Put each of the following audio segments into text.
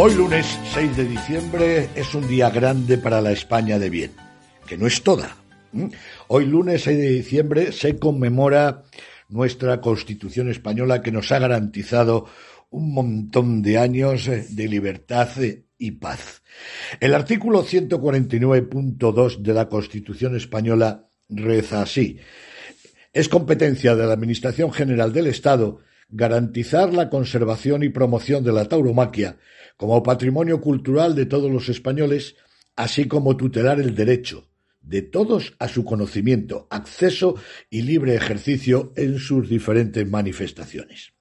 Hoy lunes 6 de diciembre es un día grande para la España de bien, que no es toda. Hoy lunes 6 de diciembre se conmemora nuestra Constitución española que nos ha garantizado un montón de años eh, de libertad eh, y paz. El artículo 149.2 de la Constitución española reza así. Es competencia de la Administración General del Estado garantizar la conservación y promoción de la tauromaquia como patrimonio cultural de todos los españoles, así como tutelar el derecho de todos a su conocimiento, acceso y libre ejercicio en sus diferentes manifestaciones.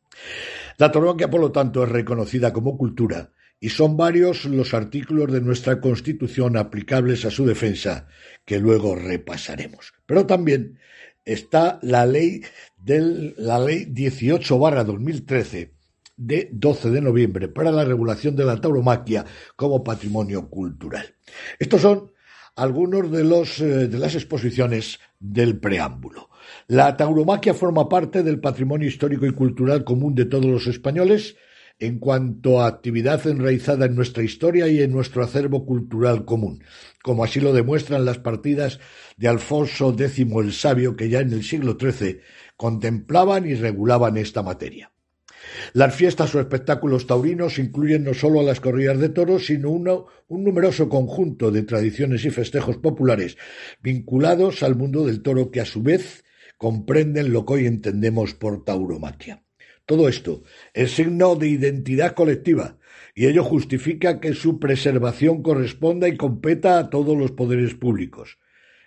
La tauromaquia, por lo tanto, es reconocida como cultura y son varios los artículos de nuestra Constitución aplicables a su defensa que luego repasaremos. Pero también está la ley del, la ley 18 barra 2013 de 12 de noviembre para la regulación de la tauromaquia como patrimonio cultural. Estos son algunos de, los, eh, de las exposiciones del preámbulo. La tauromaquia forma parte del patrimonio histórico y cultural común de todos los españoles en cuanto a actividad enraizada en nuestra historia y en nuestro acervo cultural común, como así lo demuestran las partidas de Alfonso X el Sabio que ya en el siglo XIII contemplaban y regulaban esta materia. Las fiestas o espectáculos taurinos incluyen no solo las corridas de toros, sino un numeroso conjunto de tradiciones y festejos populares vinculados al mundo del toro que a su vez comprenden lo que hoy entendemos por tauromaquia. Todo esto es signo de identidad colectiva y ello justifica que su preservación corresponda y competa a todos los poderes públicos.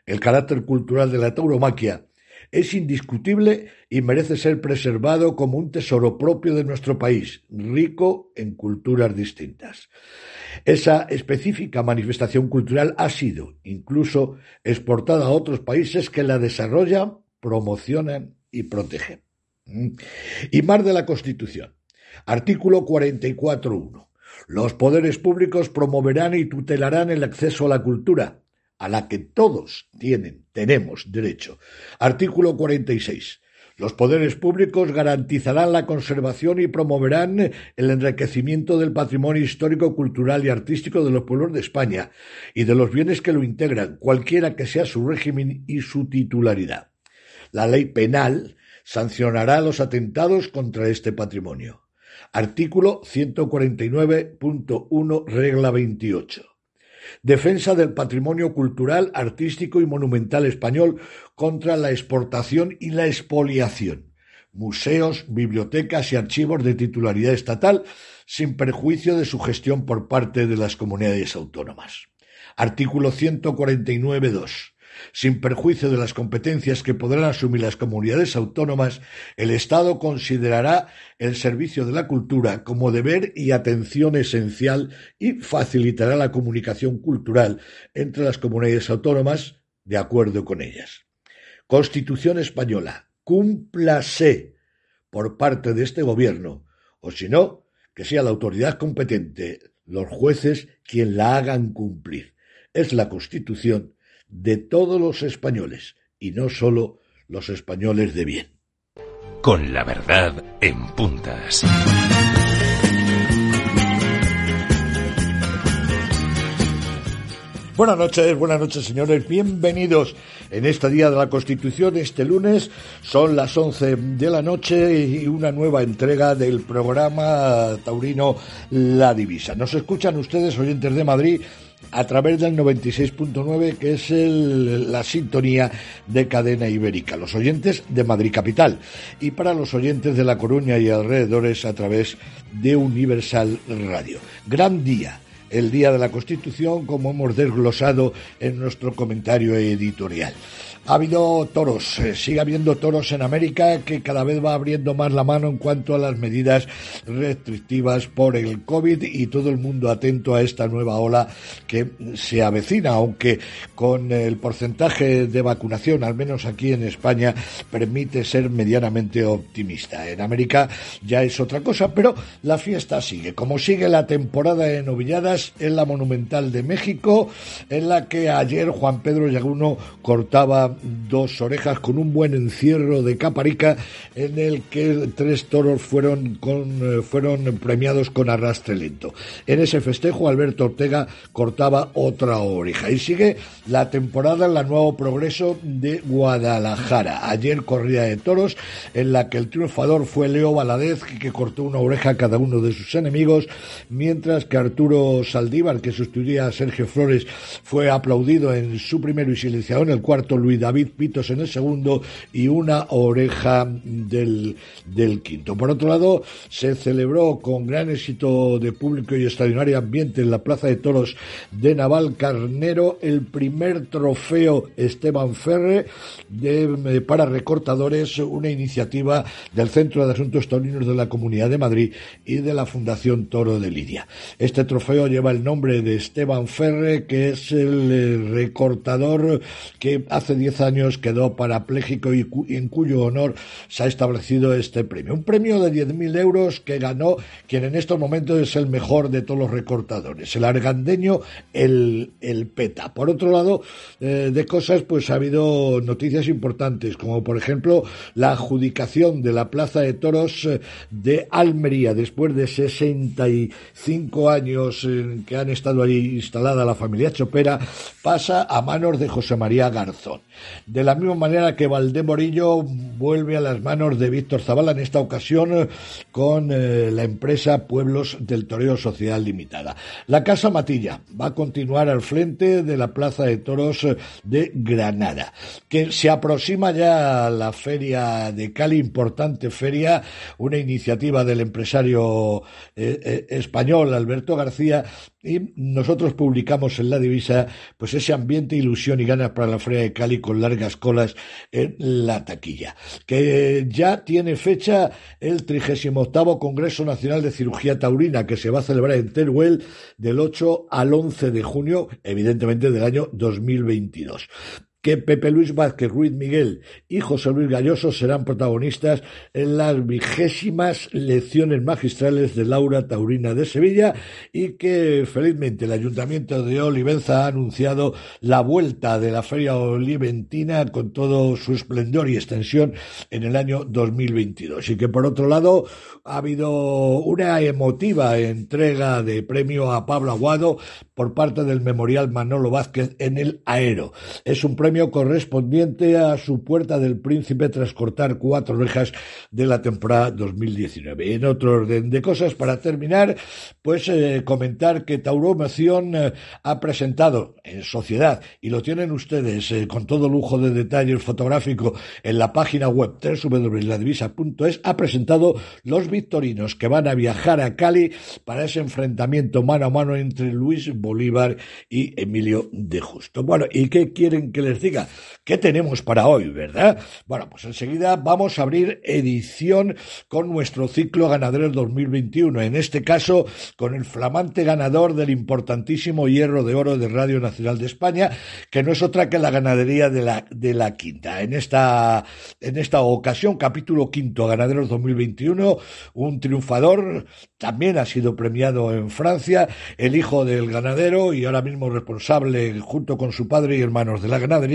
El carácter cultural de la tauromaquia es indiscutible y merece ser preservado como un tesoro propio de nuestro país, rico en culturas distintas. Esa específica manifestación cultural ha sido incluso exportada a otros países que la desarrollan, promocionan y protegen. Y más de la Constitución. Artículo 44.1. Los poderes públicos promoverán y tutelarán el acceso a la cultura, a la que todos tienen, tenemos derecho. Artículo 46. Los poderes públicos garantizarán la conservación y promoverán el enriquecimiento del patrimonio histórico, cultural y artístico de los pueblos de España y de los bienes que lo integran, cualquiera que sea su régimen y su titularidad. La ley penal sancionará los atentados contra este patrimonio. Artículo 149.1, regla 28. Defensa del patrimonio cultural, artístico y monumental español contra la exportación y la expoliación. Museos, bibliotecas y archivos de titularidad estatal sin perjuicio de su gestión por parte de las comunidades autónomas. Artículo 149.2 sin perjuicio de las competencias que podrán asumir las comunidades autónomas, el Estado considerará el servicio de la cultura como deber y atención esencial y facilitará la comunicación cultural entre las comunidades autónomas de acuerdo con ellas. Constitución española. Cúmplase por parte de este gobierno, o si no, que sea la autoridad competente, los jueces, quien la hagan cumplir. Es la Constitución de todos los españoles y no sólo los españoles de bien. Con la verdad en puntas. Buenas noches, buenas noches señores, bienvenidos en este día de la Constitución, este lunes, son las 11 de la noche y una nueva entrega del programa taurino La Divisa. Nos escuchan ustedes, oyentes de Madrid, a través del 96.9, que es el, la sintonía de cadena ibérica, los oyentes de Madrid Capital, y para los oyentes de La Coruña y alrededores a través de Universal Radio. Gran día el Día de la Constitución, como hemos desglosado en nuestro comentario editorial. Ha habido toros, eh, sigue habiendo toros en América que cada vez va abriendo más la mano en cuanto a las medidas restrictivas por el COVID y todo el mundo atento a esta nueva ola que se avecina, aunque con el porcentaje de vacunación, al menos aquí en España, permite ser medianamente optimista. En América ya es otra cosa, pero la fiesta sigue. Como sigue la temporada de en la Monumental de México, en la que ayer Juan Pedro Yaguno cortaba dos orejas con un buen encierro de caparica en el que tres toros fueron, con, eh, fueron premiados con arrastre lento. En ese festejo Alberto Ortega cortaba otra oreja y sigue la temporada en la Nuevo Progreso de Guadalajara. Ayer corría de toros en la que el triunfador fue Leo Valadez que cortó una oreja a cada uno de sus enemigos, mientras que Arturo Saldívar, que sustituía a Sergio Flores, fue aplaudido en su primero y silenciado en el cuarto Luis David Pitos en el segundo y una oreja del, quinto. Por otro lado, se celebró con gran éxito de público y extraordinario ambiente en la Plaza de Toros de Naval Carnero el primer trofeo Esteban Ferre de, eh, para recortadores, una iniciativa del Centro de Asuntos Taurinos de la Comunidad de Madrid y de la Fundación Toro de Lidia. Este trofeo lleva el nombre de Esteban Ferre, que es el eh, recortador que hace 10 años quedó parapléjico y en cuyo honor se ha establecido este premio. Un premio de 10.000 euros que ganó quien en estos momentos es el mejor de todos los recortadores, el argandeño, el, el PETA. Por otro lado, eh, de cosas, pues ha habido noticias importantes, como por ejemplo la adjudicación de la Plaza de Toros eh, de Almería, después de 65 años que han estado allí instalada la familia Chopera, pasa a manos de José María Garzón. De la misma manera que Valdemorillo vuelve a las manos de Víctor Zavala, en esta ocasión eh, con eh, la empresa Pueblos del Toreo Sociedad Limitada. La Casa Matilla va a continuar al frente de la Plaza de Toros eh, de Granada, que se aproxima ya a la feria de Cali, importante feria, una iniciativa del empresario español Alberto García, y nosotros publicamos en la divisa pues ese ambiente, ilusión y ganas para la feria de Cali con largas colas en la taquilla. Que ya tiene fecha el 38 Congreso Nacional de Cirugía Taurina que se va a celebrar en Teruel del 8 al 11 de junio, evidentemente del año 2022 que Pepe Luis Vázquez Ruiz Miguel y José Luis Galloso serán protagonistas en las vigésimas lecciones magistrales de Laura Taurina de Sevilla y que felizmente el Ayuntamiento de Olivenza ha anunciado la vuelta de la Feria Oliventina con todo su esplendor y extensión en el año 2022 y que por otro lado ha habido una emotiva entrega de premio a Pablo Aguado por parte del Memorial Manolo Vázquez en el Aero. Es un correspondiente a su Puerta del Príncipe tras cortar cuatro orejas de la temporada 2019. En otro orden de cosas, para terminar, pues eh, comentar que Tauromación eh, ha presentado en sociedad, y lo tienen ustedes eh, con todo lujo de detalle fotográfico en la página web www.ladivisa.es, ha presentado los victorinos que van a viajar a Cali para ese enfrentamiento mano a mano entre Luis Bolívar y Emilio de Justo. Bueno, ¿y qué quieren que les diga? ¿Qué tenemos para hoy, verdad? Bueno, pues enseguida vamos a abrir edición con nuestro ciclo ganadero 2021. En este caso, con el flamante ganador del importantísimo hierro de oro de Radio Nacional de España, que no es otra que la ganadería de la, de la quinta. En esta, en esta ocasión, capítulo quinto, ganaderos 2021, un triunfador, también ha sido premiado en Francia, el hijo del ganadero y ahora mismo responsable junto con su padre y hermanos de la ganadería,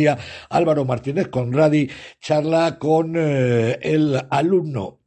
Álvaro Martínez Conradi, charla con eh, el alumno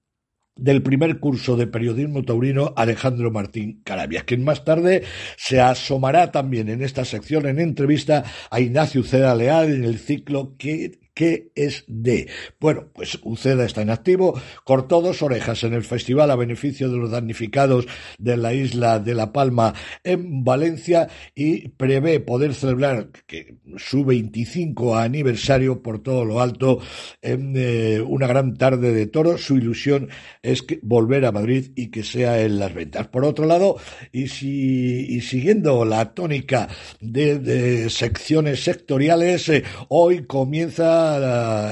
del primer curso de periodismo taurino Alejandro Martín Carabias, quien más tarde se asomará también en esta sección en entrevista a Ignacio Cera Leal en el ciclo que ¿Qué es de? Bueno, pues Uceda está en activo, cortó dos orejas en el festival a beneficio de los damnificados de la isla de La Palma en Valencia y prevé poder celebrar que su 25 aniversario por todo lo alto en eh, una gran tarde de toros. Su ilusión es volver a Madrid y que sea en las ventas. Por otro lado, y, si, y siguiendo la tónica de, de secciones sectoriales, eh, hoy comienza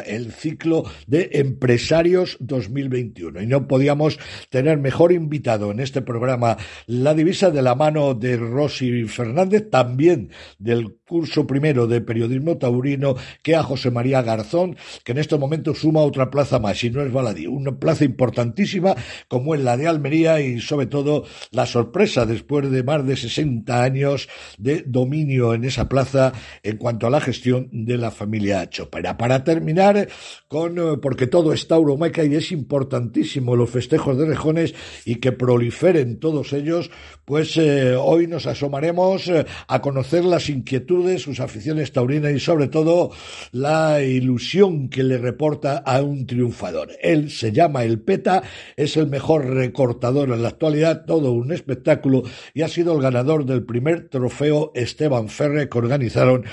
el ciclo de Empresarios 2021. Y no podíamos tener mejor invitado en este programa la divisa de la mano de Rosy Fernández, también del curso primero de periodismo taurino, que a José María Garzón, que en este momento suma otra plaza más, y no es baladí, una plaza importantísima como es la de Almería y sobre todo la sorpresa después de más de 60 años de dominio en esa plaza en cuanto a la gestión de la familia Chopera. Para terminar con, eh, porque todo es tauromaca y es importantísimo los festejos de rejones y que proliferen todos ellos, pues eh, hoy nos asomaremos eh, a conocer las inquietudes, sus aficiones taurinas y sobre todo la ilusión que le reporta a un triunfador. Él se llama El Peta, es el mejor recortador en la actualidad, todo un espectáculo y ha sido el ganador del primer trofeo Esteban Ferre que organizaron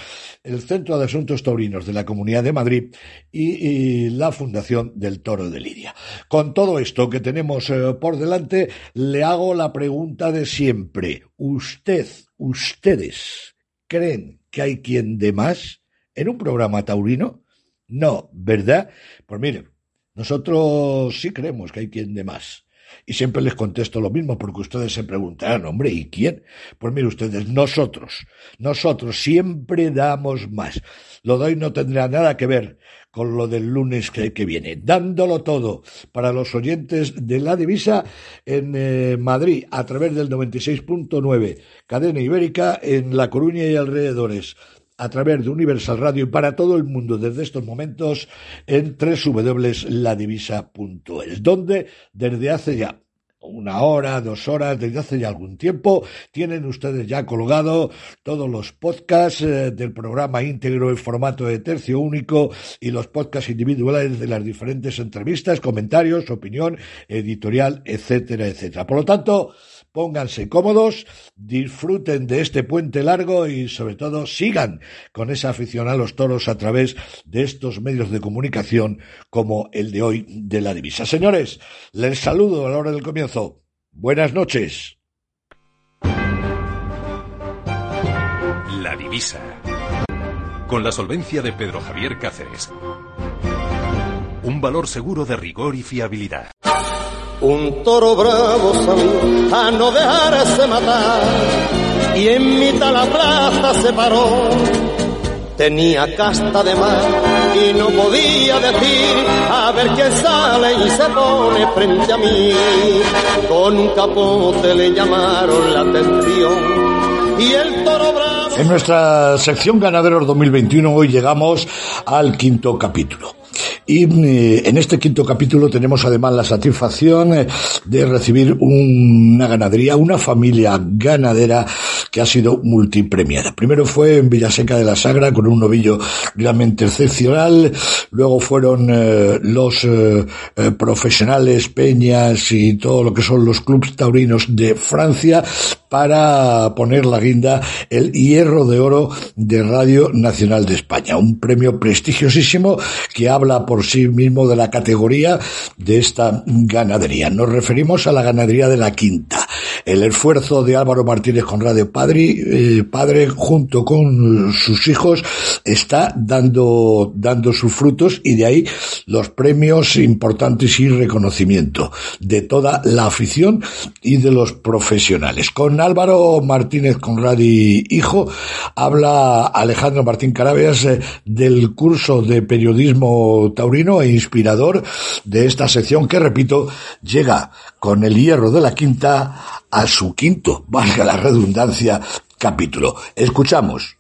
el Centro de Asuntos Taurinos de la Comunidad de Madrid y, la Fundación del Toro de Lidia. Con todo esto que tenemos eh, por delante, le hago la pregunta de siempre. ¿Usted, ustedes, creen que hay quien de más en un programa taurino? No, ¿verdad? Pues mire, nosotros sí creemos que hay quien de más. Y siempre les contesto lo mismo, porque ustedes se preguntarán, hombre, ¿y quién? Pues mire ustedes, nosotros, nosotros siempre damos más. Lo doy no tendrá nada que ver con lo del lunes que, viene. Dándolo todo para los oyentes de la divisa en eh, Madrid a través del 96.9, cadena ibérica en La Coruña y alrededores a través de Universal Radio y para todo el mundo desde estos momentos en www.ladivisa.es, donde desde hace ya una hora, dos horas, desde hace ya algún tiempo, tienen ustedes ya colgado todos los podcasts eh, del programa íntegro en formato de tercio único y los podcasts individuales de las diferentes entrevistas, comentarios, opinión, editorial, etcétera, etcétera. Por lo tanto, pónganse cómodos, disfruten de este puente largo y sobre todo sigan con esa afición a los toros a través de estos medios de comunicación como el de hoy de la divisa. Señores, les saludo a la hora del comienzo. Buenas noches. La divisa. Con la solvencia de Pedro Javier Cáceres. Un valor seguro de rigor y fiabilidad. Un toro bravo salió a no dejarse matar y en mitad la plaza se paró. Tenía casta de mar y no podía decir a ver quién sale y se pone frente a mí. Con un capote le llamaron la atención y el toro bravo. En nuestra sección Ganaderos 2021 hoy llegamos al quinto capítulo. Y eh, en este quinto capítulo tenemos además la satisfacción eh, de recibir una ganadería, una familia ganadera que ha sido multipremiada. Primero fue en Villaseca de la Sagra con un novillo realmente excepcional, luego fueron eh, los profesionales, peñas y todo lo que son los clubes taurinos de Francia para poner la guinda el hierro de oro de Radio Nacional de España, un premio prestigiosísimo que habla por sí mismo de la categoría de esta ganadería. Nos referimos a la ganadería de la quinta. El esfuerzo de Álvaro Martínez con Radio Padre, eh, padre junto con sus hijos está dando, dando sus frutos y de ahí los premios importantes y reconocimiento de toda la afición y de los profesionales. Con Álvaro Martínez Conradi Hijo habla Alejandro Martín Carabias eh, del curso de periodismo taurino e inspirador de esta sección que, repito, llega con el hierro de la quinta a su quinto, valga la redundancia, capítulo. Escuchamos.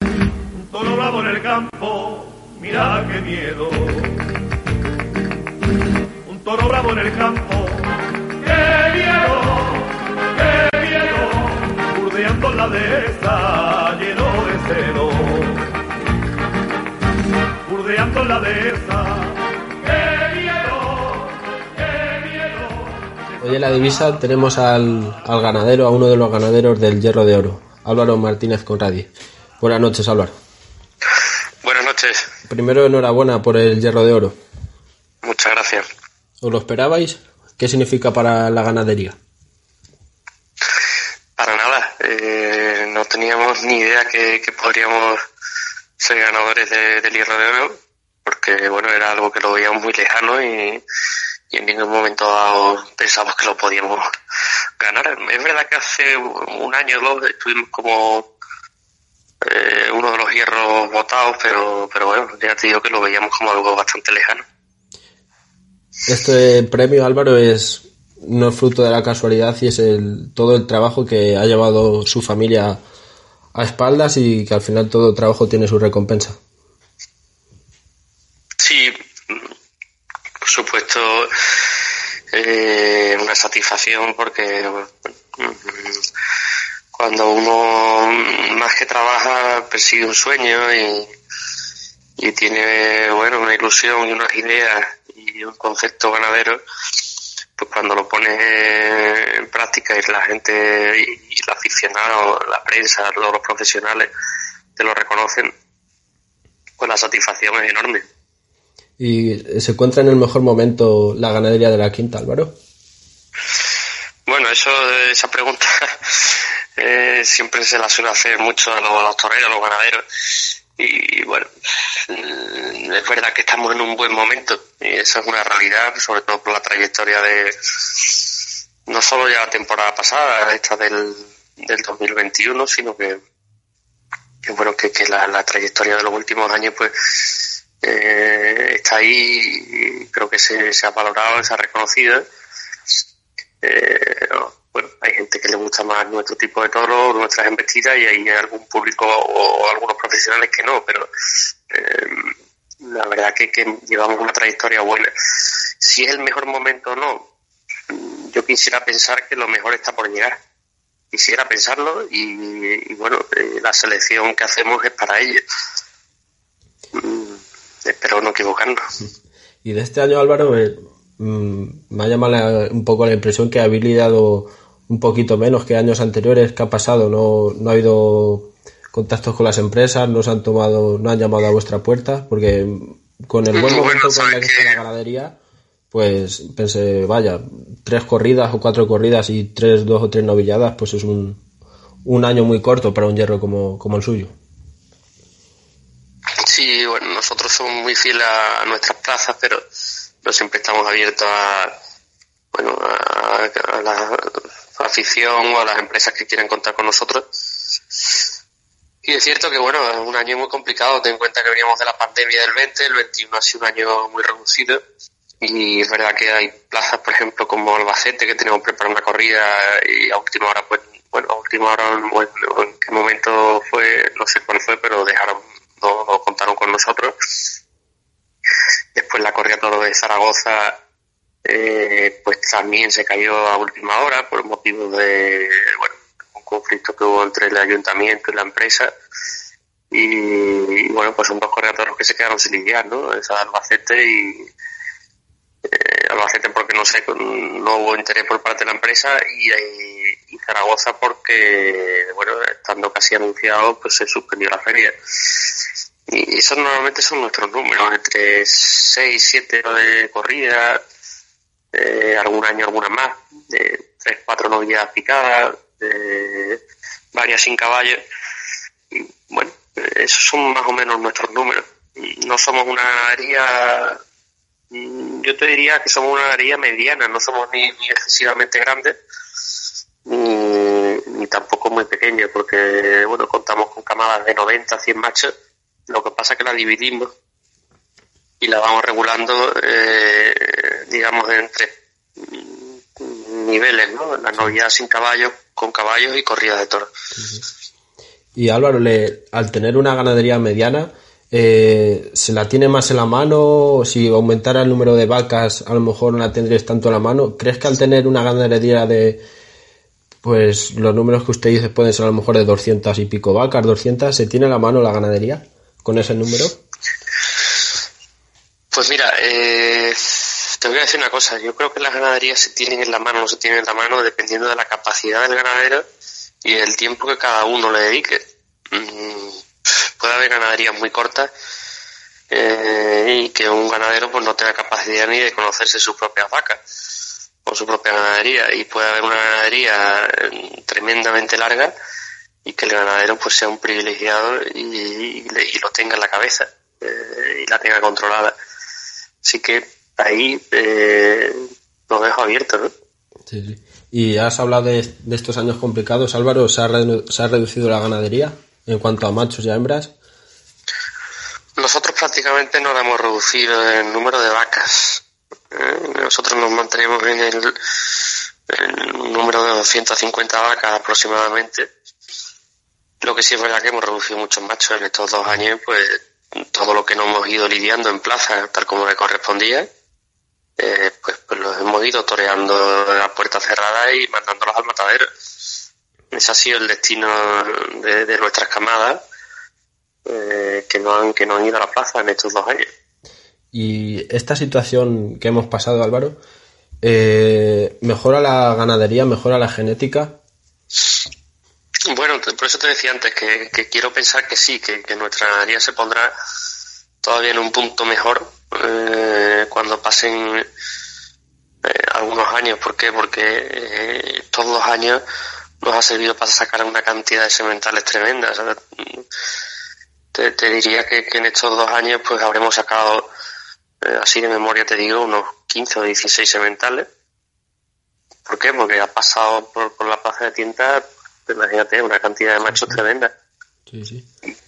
Un toro bravo en el campo, mira qué miedo. Un toro bravo en el campo, qué miedo, qué miedo. Burdeando la dehesa lleno de cero burdeando la dehesa. ¡Qué miedo! ¡Qué miedo! Hoy en la divisa tenemos al, al ganadero, a uno de los ganaderos del Hierro de Oro, Álvaro Martínez Conradi. Buenas noches, Álvaro. Buenas noches, Primero, enhorabuena por el Hierro de Oro. muchas gracias. ¿Os lo esperabais? ¿Qué significa para la ganadería? Para nada, eh, no teníamos ni idea que, que podríamos ser ganadores de- del Hierro de Oro, porque bueno, era algo que lo veíamos muy lejano y, en ningún momento dado pensamos que lo podíamos ganar. Es verdad que hace un año o dos estuvimos como eh, uno de los hierros votados, pero, pero bueno, ya te digo que lo veíamos como algo bastante lejano. Este premio, Álvaro, es no es fruto de la casualidad y es el, todo el trabajo que ha llevado su familia a espaldas y que al final todo trabajo tiene su recompensa. Sí, por supuesto, eh, una satisfacción porque mm, cuando uno más que trabaja persigue un sueño y, y tiene bueno una ilusión y unas ideas y un concepto ganadero, pues cuando lo pones en práctica y la gente y, el aficionado, la prensa, todos los profesionales te lo reconocen, pues la satisfacción es enorme. Y se encuentra en el mejor momento la ganadería de la quinta, Álvaro. Bueno, eso, esa pregunta eh, siempre se la suele hacer mucho a los, a toreros, a los ganaderos. Y bueno, mm, es verdad que estamos en un buen momento y eso es una realidad, sobre todo por la trayectoria de no solo ya la temporada pasada, esta del, del 2021, sino que, que bueno, que, que la, la trayectoria de los últimos años pues eh, está ahí creo que se, se ha valorado, se ha reconocido. Eh, bueno, hay gente que le gusta más nuestro tipo de toro, nuestras embestidas y hay algún público o, algunos profesionales que no, pero eh, la verdad que, que llevamos una trayectoria buena. Si es el mejor momento o no, yo quisiera pensar que lo mejor está por llegar. Quisiera pensarlo y, y bueno, eh, la selección que hacemos es para ello. Mm, espero no equivocarnos. Y de este año, Álvaro, eh, mm, me ha llamado la- un poco la impresión que habéis lidiado un poquito menos que años anteriores. ¿Qué ha pasado? No, no ha habido contactos con las empresas, no se han tomado, no han llamado a vuestra puerta, porque con el buen Bueno, momento con que que- está la ganadería, pues pensé, vaya, tres corridas o cuatro corridas y tres, dos o tres novilladas, pues es un, un año muy corto para un hierro como, como el suyo. Sí, bueno, nosotros somos muy fieles a, nuestras plazas, pero no siempre estamos abiertos a, bueno, a, a la afición o a las empresas que quieren contar con nosotros. Y es cierto que, bueno, es un año muy complicado. Ten en cuenta que veníamos de la pandemia del 20, el 21 ha sido un año muy reducido. Y es verdad que hay plazas, por ejemplo, como Albacete, que tenemos preparada una corrida y a última hora, pues, bueno, a última hora, en qué momento fue, no sé cuál fue, pero dejaron, no contaron con nosotros. Después la corrida todo de Zaragoza, eh, pues también se cayó a última hora por motivos de, bueno, un conflicto que hubo entre el ayuntamiento y la empresa. Y, y, bueno, pues son dos corredores que se quedaron sin lidiar, ¿no? Esa de Albacete y eh, Albacete porque no sé, no hubo interés por parte de la empresa y, eh, y Zaragoza porque, bueno, estando casi anunciado, pues se suspendió la feria. Y esos normalmente son nuestros números, entre 6, 7 de corrida, eh, algún año alguna más, de 3, 4 novillas picadas, de varias sin caballo. Bueno, eh, esos son más o menos nuestros números. No somos una ganadería, mm, yo te diría que somos una ganadería mediana, no somos ni, ni excesivamente grandes, ni, ni tampoco muy pequeños, porque bueno, contamos con camadas de 90, 100 machos, lo que pasa es que la dividimos y la vamos regulando, eh, digamos, entre mm, niveles, ¿no? La novia sin caballos, con caballos y corrida de toros. Y Álvaro, le, al tener una ganadería mediana, eh, ¿se la tiene más en la mano? Si aumentara el número de vacas, a lo mejor no la tendrías tanto en la mano. ¿Crees que al tener una ganadería de, pues los números que usted dice pueden ser a lo mejor de 200 y pico vacas, 200, ¿se tiene en la mano la ganadería con ese número? Pues mira, eh, te voy a decir una cosa. Yo creo que las ganaderías se tienen en la mano no se tienen en la mano dependiendo de la capacidad del ganadero y el tiempo que cada uno le dedique. Mm, puede haber ganaderías muy cortas eh, y que un ganadero pues no tenga capacidad ni de conocerse sus propias vacas o su propia ganadería y puede haber una ganadería eh, tremendamente larga y que el ganadero pues sea un privilegiado y, y le- y lo tenga en la cabeza eh, y la tenga controlada. Así que ahí eh, lo dejo abierto, ¿no? Sí, sí. Y has hablado de, de estos años complicados, Álvaro, ¿se ha, se ha reducido la ganadería en cuanto a machos y a hembras? Nosotros prácticamente no hemos reducido el número de vacas. ¿eh? Nosotros nos mantenemos en el, en un número de 250 vacas aproximadamente. Lo que sí es verdad que hemos reducido muchos machos en estos dos años, pues todo lo que nos hemos ido lidiando en plaza, tal como le correspondía, eh, pues, pues los hemos ido toreando a puerta cerrada y mandándolos al matadero. Ese ha sido el destino de, de nuestras camadas eh, que no han que no han ido a la plaza en estos dos años. Y esta situación que hemos pasado, Álvaro, eh, ¿mejora la ganadería, mejora la genética? Bueno, por eso te decía antes que, que quiero pensar que sí, que, nuestra ganadería se pondrá todavía en un punto mejor eh, cuando pasen eh, algunos años. ¿Por qué? Porque eh, todos los años nos ha servido para sacar una cantidad de sementales tremendas. ¿sabes? Te, te diría que, que en estos dos años pues habremos sacado, eh, así de memoria te digo, unos 15 o 16 sementales. ¿Por qué? Porque ha pasado por, por la plaza de tientas, pues, imagínate, una cantidad de machos tremenda. Sí, sí.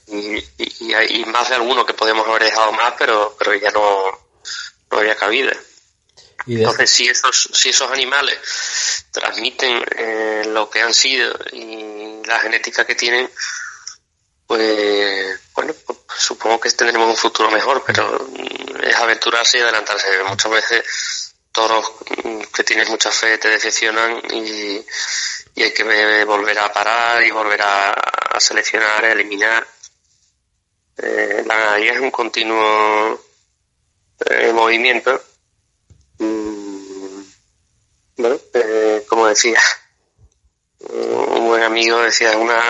Y, y, y hay más de alguno que podemos haber dejado más, pero, pero ya no, no había cabida. Y Entonces, si esos, si esos animales transmiten eh, lo que han sido y la genética que tienen, pues bueno, pues, supongo que tendremos un futuro mejor, pero mm, es aventurarse y adelantarse. Muchas veces toros mm, que tienes mucha fe te decepcionan y, y hay que ve- volver a parar y volver a, a seleccionar, a eliminar. Eh, la ganadería es un continuo eh, movimiento. Mm, bueno, eh, como decía, un buen amigo decía, es una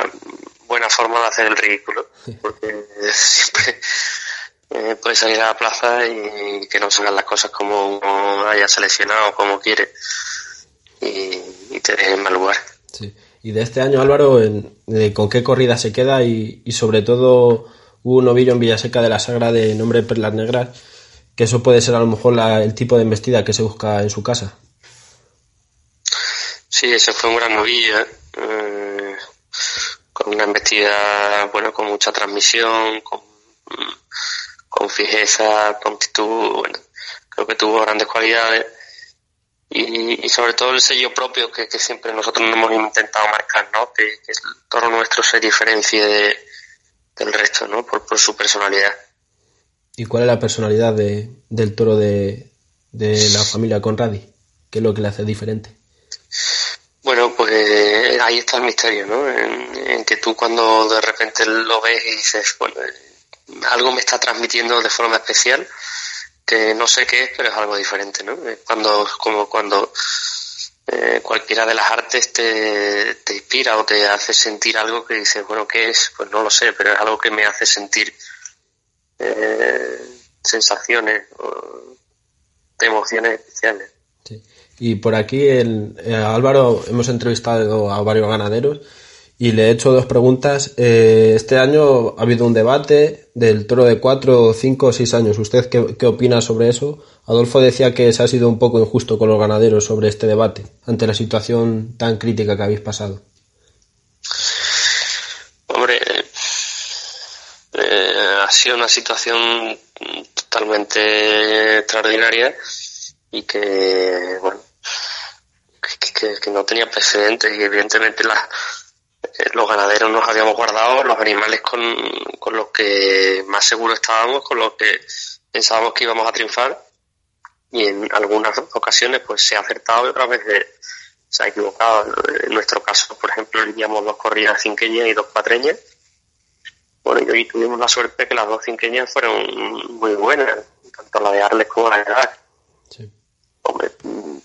buena forma de hacer el ridículo, porque siempre eh, puedes salir a la plaza y que no salgan las cosas como uno haya seleccionado, como quiere, y, y te dejen en mal lugar. Sí. Y de este año, Álvaro, en- de ¿con qué corrida se queda? Y, sobre todo, hubo un novillo en Villaseca de la Sagra de nombre Perlas Negras, que eso puede ser a lo mejor la- el tipo de embestida que se busca en su casa. Sí, ese fue un gran novillo, eh, con una embestida, bueno, con mucha transmisión, con, mm, con fijeza, prontitud, bueno, creo que tuvo grandes cualidades y, y sobre todo el sello propio que, que siempre nosotros hemos intentado marcar, ¿no? Que, que el toro nuestro se diferencie de- del resto, ¿no? Por, por su personalidad. ¿Y cuál es la personalidad de- del toro de, de la familia Conradi? ¿Qué es lo que le hace diferente? Bueno, pues eh, ahí está el misterio, ¿no? En, en que tú cuando de repente lo ves y dices, bueno, eh, algo me está transmitiendo de forma especial, que no sé qué es, pero es algo diferente, ¿no? Es cuando, como cuando eh, cualquiera de las artes te, te inspira o te hace sentir algo que dices, bueno, ¿qué es? Pues no lo sé, pero es algo que me hace sentir eh, sensaciones o emociones especiales. Sí. Y por aquí, el, eh, Álvaro, hemos entrevistado a varios ganaderos y le he hecho dos preguntas. Eh, este año ha habido un debate del toro de 4, 5 o 6 años. ¿Usted qué, qué opina sobre eso? Adolfo decía que se ha sido un poco injusto con los ganaderos sobre este debate, ante la situación tan crítica que habéis pasado. Hombre, eh, ha sido una situación totalmente extraordinaria y que, bueno, que, que- no tenía precedentes y evidentemente eh, los ganaderos nos habíamos guardado los animales con, con los que más seguros estábamos, con los que pensábamos que íbamos a triunfar y en algunas ocasiones pues se ha acertado y otras veces se ha equivocado. En nuestro caso, por ejemplo, lidiamos dos corridas cinqueñas y dos cuatreñas. Bueno, y hoy tuvimos la suerte que las dos cinqueñas fueron muy buenas, tanto la de Arles como la de Galax. Hombre, mm,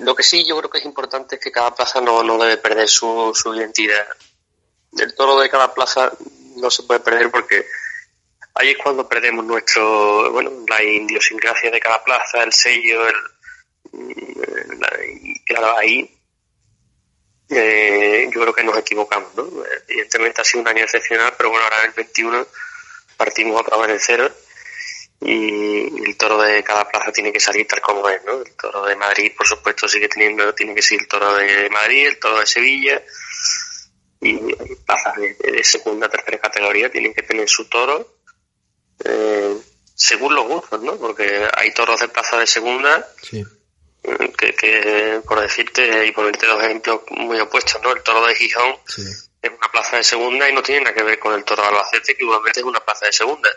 lo que sí yo creo que es importante es que cada plaza no, no debe perder su, su identidad. El toro de cada plaza no se puede perder porque ahí es cuando perdemos nuestro, bueno, la idiosincrasia de cada plaza, el sello, el, mm, y claro, ahí eh, yo creo que nos equivocamos, ¿no? Evidentemente ha sido un año excepcional, pero bueno, ahora en el 21 partimos otra vez de cero y el toro de cada plaza tiene que salir tal como es, ¿no? El toro de Madrid, por supuesto, sigue teniendo, tiene que ser el toro de Madrid, el toro de Sevilla y plazas de, de segunda, tercera categoría tienen que tener su toro eh, según los gustos, ¿no? Porque hay toros de plaza de segunda Sí. eh, que, que, por decirte y ponerte dos ejemplos muy opuestos, ¿no? El toro de Gijón Sí. es una plaza de segunda y no tiene nada que ver con el toro de Albacete, que igualmente es una plaza de segunda.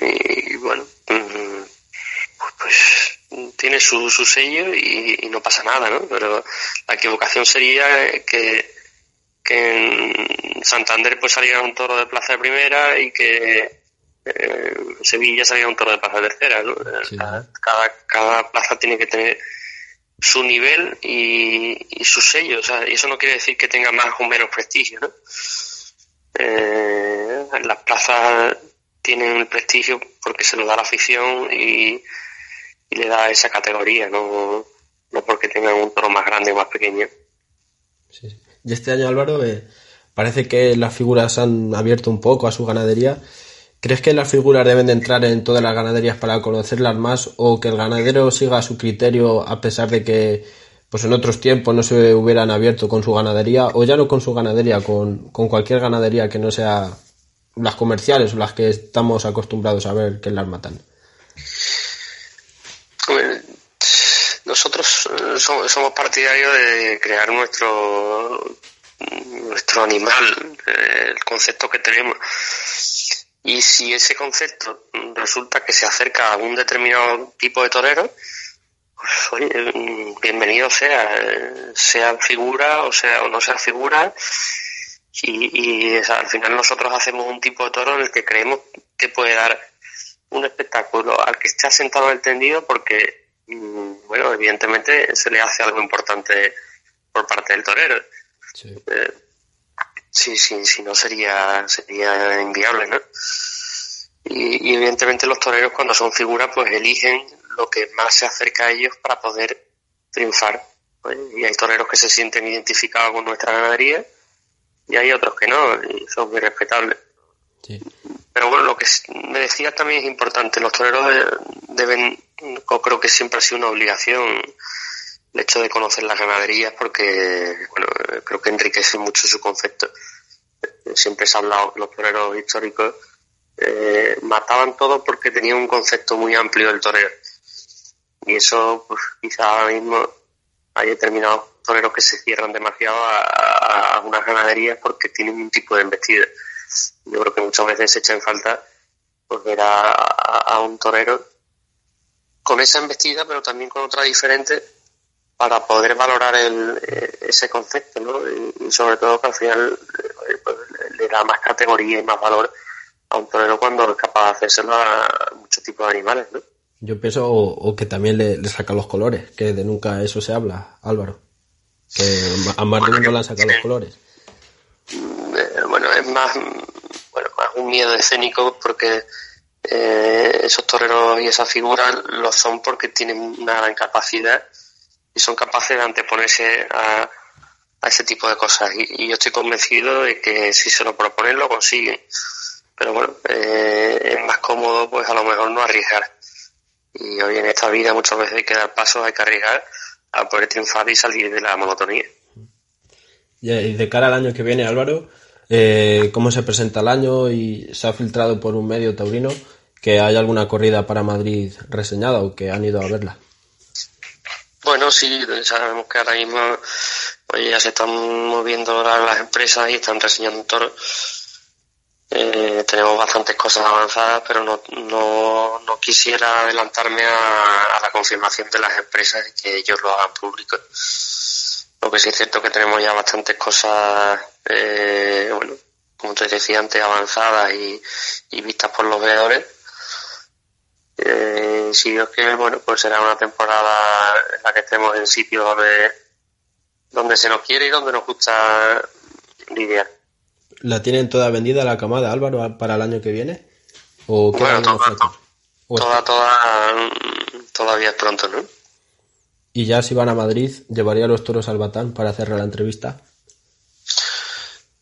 Y bueno, mm, pues tiene su, su sello y, y no pasa nada, ¿no? Pero la equivocación sería eh, que, que en Santander pues saliera un toro de plaza de primera y que eh, Sevilla saliera un toro de plaza de tercera, ¿no? Sí. Cada, cada, cada plaza tiene que tener su nivel y, y su sello. O sea, y eso no quiere decir que tenga más o menos prestigio, ¿no? Eh, las plazas tienen el prestigio porque se lo da la afición y, y le da esa categoría, no, no porque tengan un toro más grande o más pequeño. Sí. Y este año, Álvaro, eh, parece que las figuras han abierto un poco a su ganadería. ¿Crees que las figuras deben de entrar en todas las ganaderías para conocerlas más o que el ganadero siga su criterio a pesar de que pues en otros tiempos no se hubieran abierto con su ganadería o ya no con su ganadería, con, con cualquier ganadería que no sea las comerciales o las que estamos acostumbrados a ver que las matan? Hombre, Nosotros eh, somos, partidarios de crear nuestro nuestro animal, eh, el concepto que tenemos. Y si ese concepto resulta que se acerca a un determinado tipo de torero, pues oye, mm, bienvenido sea, eh, sea figura o sea o no sea figura. Y, al final nosotros hacemos un tipo de toro en el que creemos que puede dar un espectáculo al que esté sentado en el tendido porque, mm, bueno, evidentemente se le hace algo importante por parte del torero. Sí. Eh, sí, sí, si no sería, sería inviable, ¿no? Y, y evidentemente los toreros cuando son figuras pues eligen lo que más se acerca a ellos para poder triunfar. Y hay toreros que se sienten identificados con nuestra ganadería y hay otros que no, y son muy respetables. Sí. Pero bueno, lo que me decías también es importante. Los toreros de- deben, creo que siempre ha sido una obligación el hecho de conocer las ganaderías porque, bueno, eh, creo que enriquece mucho su concepto. Eh, Siempre se ha hablado que los toreros históricos eh, mataban todo porque tenían un concepto muy amplio del torero. Y eso, pues quizá ahora mismo hay determinados toreros que se cierran demasiado a, a, a unas ganaderías porque tienen un tipo de embestida. Yo creo que muchas veces se echa en falta pues, ver a, a- a un torero con esa embestida, pero también con otra diferente, para poder valorar el, eh, ese concepto, ¿no? Y, sobre todo que al final eh, pues, le- le da más categoría y más valor a un torero cuando es capaz de hacérselo a muchos tipos de animales, ¿no? Yo pienso o, o que también le, le saca los colores, que de nunca eso se habla, Álvaro. Que a más de uno le han sacado los colores. Eh, bueno, es más, bueno, más un miedo escénico porque eh, esos toreros y esas figuras lo son porque tienen una gran capacidad y son capaces de anteponerse a, a ese tipo de cosas. Y, y yo estoy convencido de que si se lo proponen lo consiguen. Pero bueno, eh, es más cómodo pues a lo mejor no arriesgar. Y hoy en esta vida muchas veces hay que dar pasos, hay que arriesgar a poder triunfar y salir de la monotonía. Y y de cara al año que viene, Álvaro, eh, ¿cómo se presenta el año? Y se ha filtrado por un medio taurino que hay alguna corrida para Madrid reseñada o que han ido a verla. Bueno, sí, sabemos que ahora mismo oye, ya se están moviendo la- las empresas y están reseñando toros. Eh, tenemos bastantes cosas avanzadas, pero no, no, no quisiera adelantarme a, a la confirmación de las empresas que ellos lo hagan público. Lo que sí es cierto que tenemos ya bastantes cosas, eh, bueno, como te decía antes, avanzadas y, y vistas por los veedores. Eh, si Dios quiere, bueno, pues será una temporada en la que estemos en sitios donde, donde se nos quiere y donde nos gusta lidiar. ¿La tienen toda vendida la camada, Álvaro, para el año que viene? ¿O Bueno, toda, toda, toda, todavía es pronto, ¿no? Y ya si van a Madrid, llevaría los toros al Batán para hacerle la entrevista.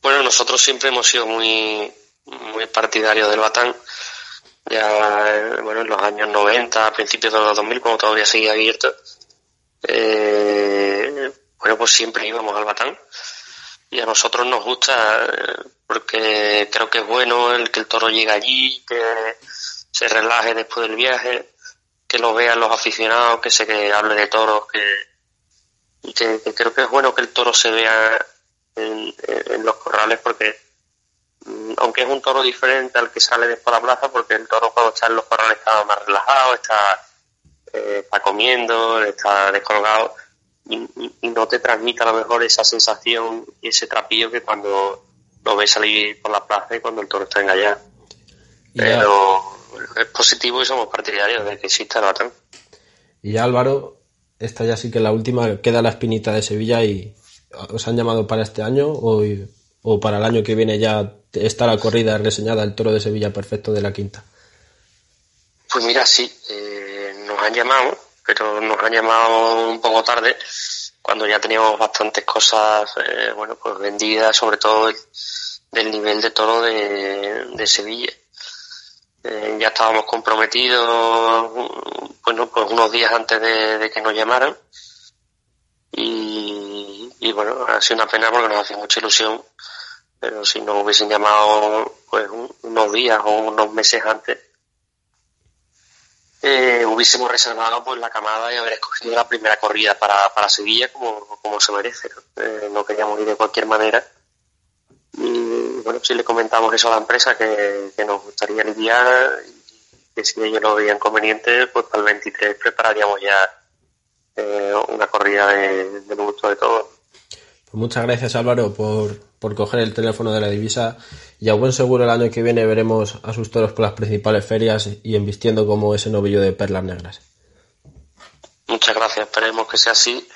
Bueno, nosotros siempre hemos sido muy, muy partidarios del Batán. Ya, eh, bueno, en los años 90, a principios de los 2000, cuando todavía seguía abierto, eh, bueno, pues siempre íbamos al Batán. Y a nosotros nos gusta, eh, porque creo que es bueno el que el toro llegue allí, que se relaje después del viaje, que lo vean los aficionados, que se que hable de toros, que, y que, que creo que es bueno que el toro se vea en, en los corrales porque mm, aunque es un toro diferente al que sale después a la plaza porque el toro cuando está en los corrales está más relajado, está, eh, está comiendo, está descolgado y, y- y no te transmite a lo mejor esa sensación y ese trapillo que cuando lo ves salir por la plaza y cuando el toro está engallado. Pero es positivo y somos partidarios de que exista el batán. y ya, Álvaro, esta ya sí que es la última, queda la espinita de Sevilla y ¿os han llamado para este año o, o para el año que viene ya está la corrida reseñada, el toro de Sevilla perfecto de la quinta? Pues mira, sí, eh, nos han llamado, pero nos han llamado un poco tarde, cuando ya teníamos bastantes cosas, eh, bueno, pues vendidas, sobre todo el- del nivel de toro de, de Sevilla. Eh, ya estábamos comprometidos, bueno, pues unos días antes de, que nos llamaran. Y, bueno, ha sido una pena porque nos hace mucha ilusión, pero si nos hubiesen llamado pues un- unos días o unos meses antes, eh, hubiésemos reservado pues la camada y haber escogido la primera corrida para, para Sevilla como, como se merece. ¿no? Eh, queríamos ir de cualquier manera. Bueno, si le comentamos eso a la empresa que, que nos gustaría lidiar y que si ellos lo veían conveniente, pues para el 23 prepararíamos ya eh, una corrida de, del gusto de todos. Pues muchas gracias Álvaro por, por coger el teléfono de la divisa y a buen seguro el año que viene veremos a sus toros por las principales ferias y embistiendo como ese novillo de perlas negras. Muchas gracias, esperemos que sea así,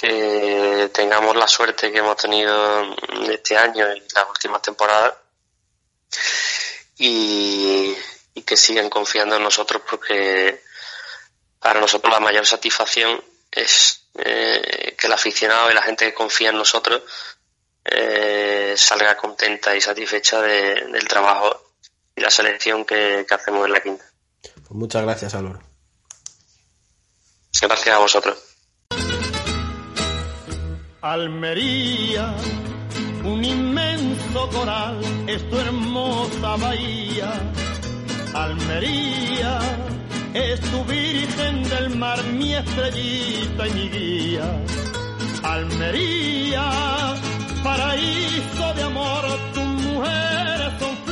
que tengamos la suerte que hemos tenido este año y las últimas temporadas y, y que sigan confiando en nosotros porque para nosotros la mayor satisfacción es eh, que el aficionado y la gente que confía en nosotros eh, salga contenta y satisfecha de- del trabajo y la selección que, que hacemos en la quinta. Pues muchas gracias Álvaro. Gracias a vosotros. Almería, un inmenso coral, es tu hermosa bahía. Almería, es tu virgen del mar, mi estrellita y mi guía. Almería, paraíso de amor, tus mujeres son.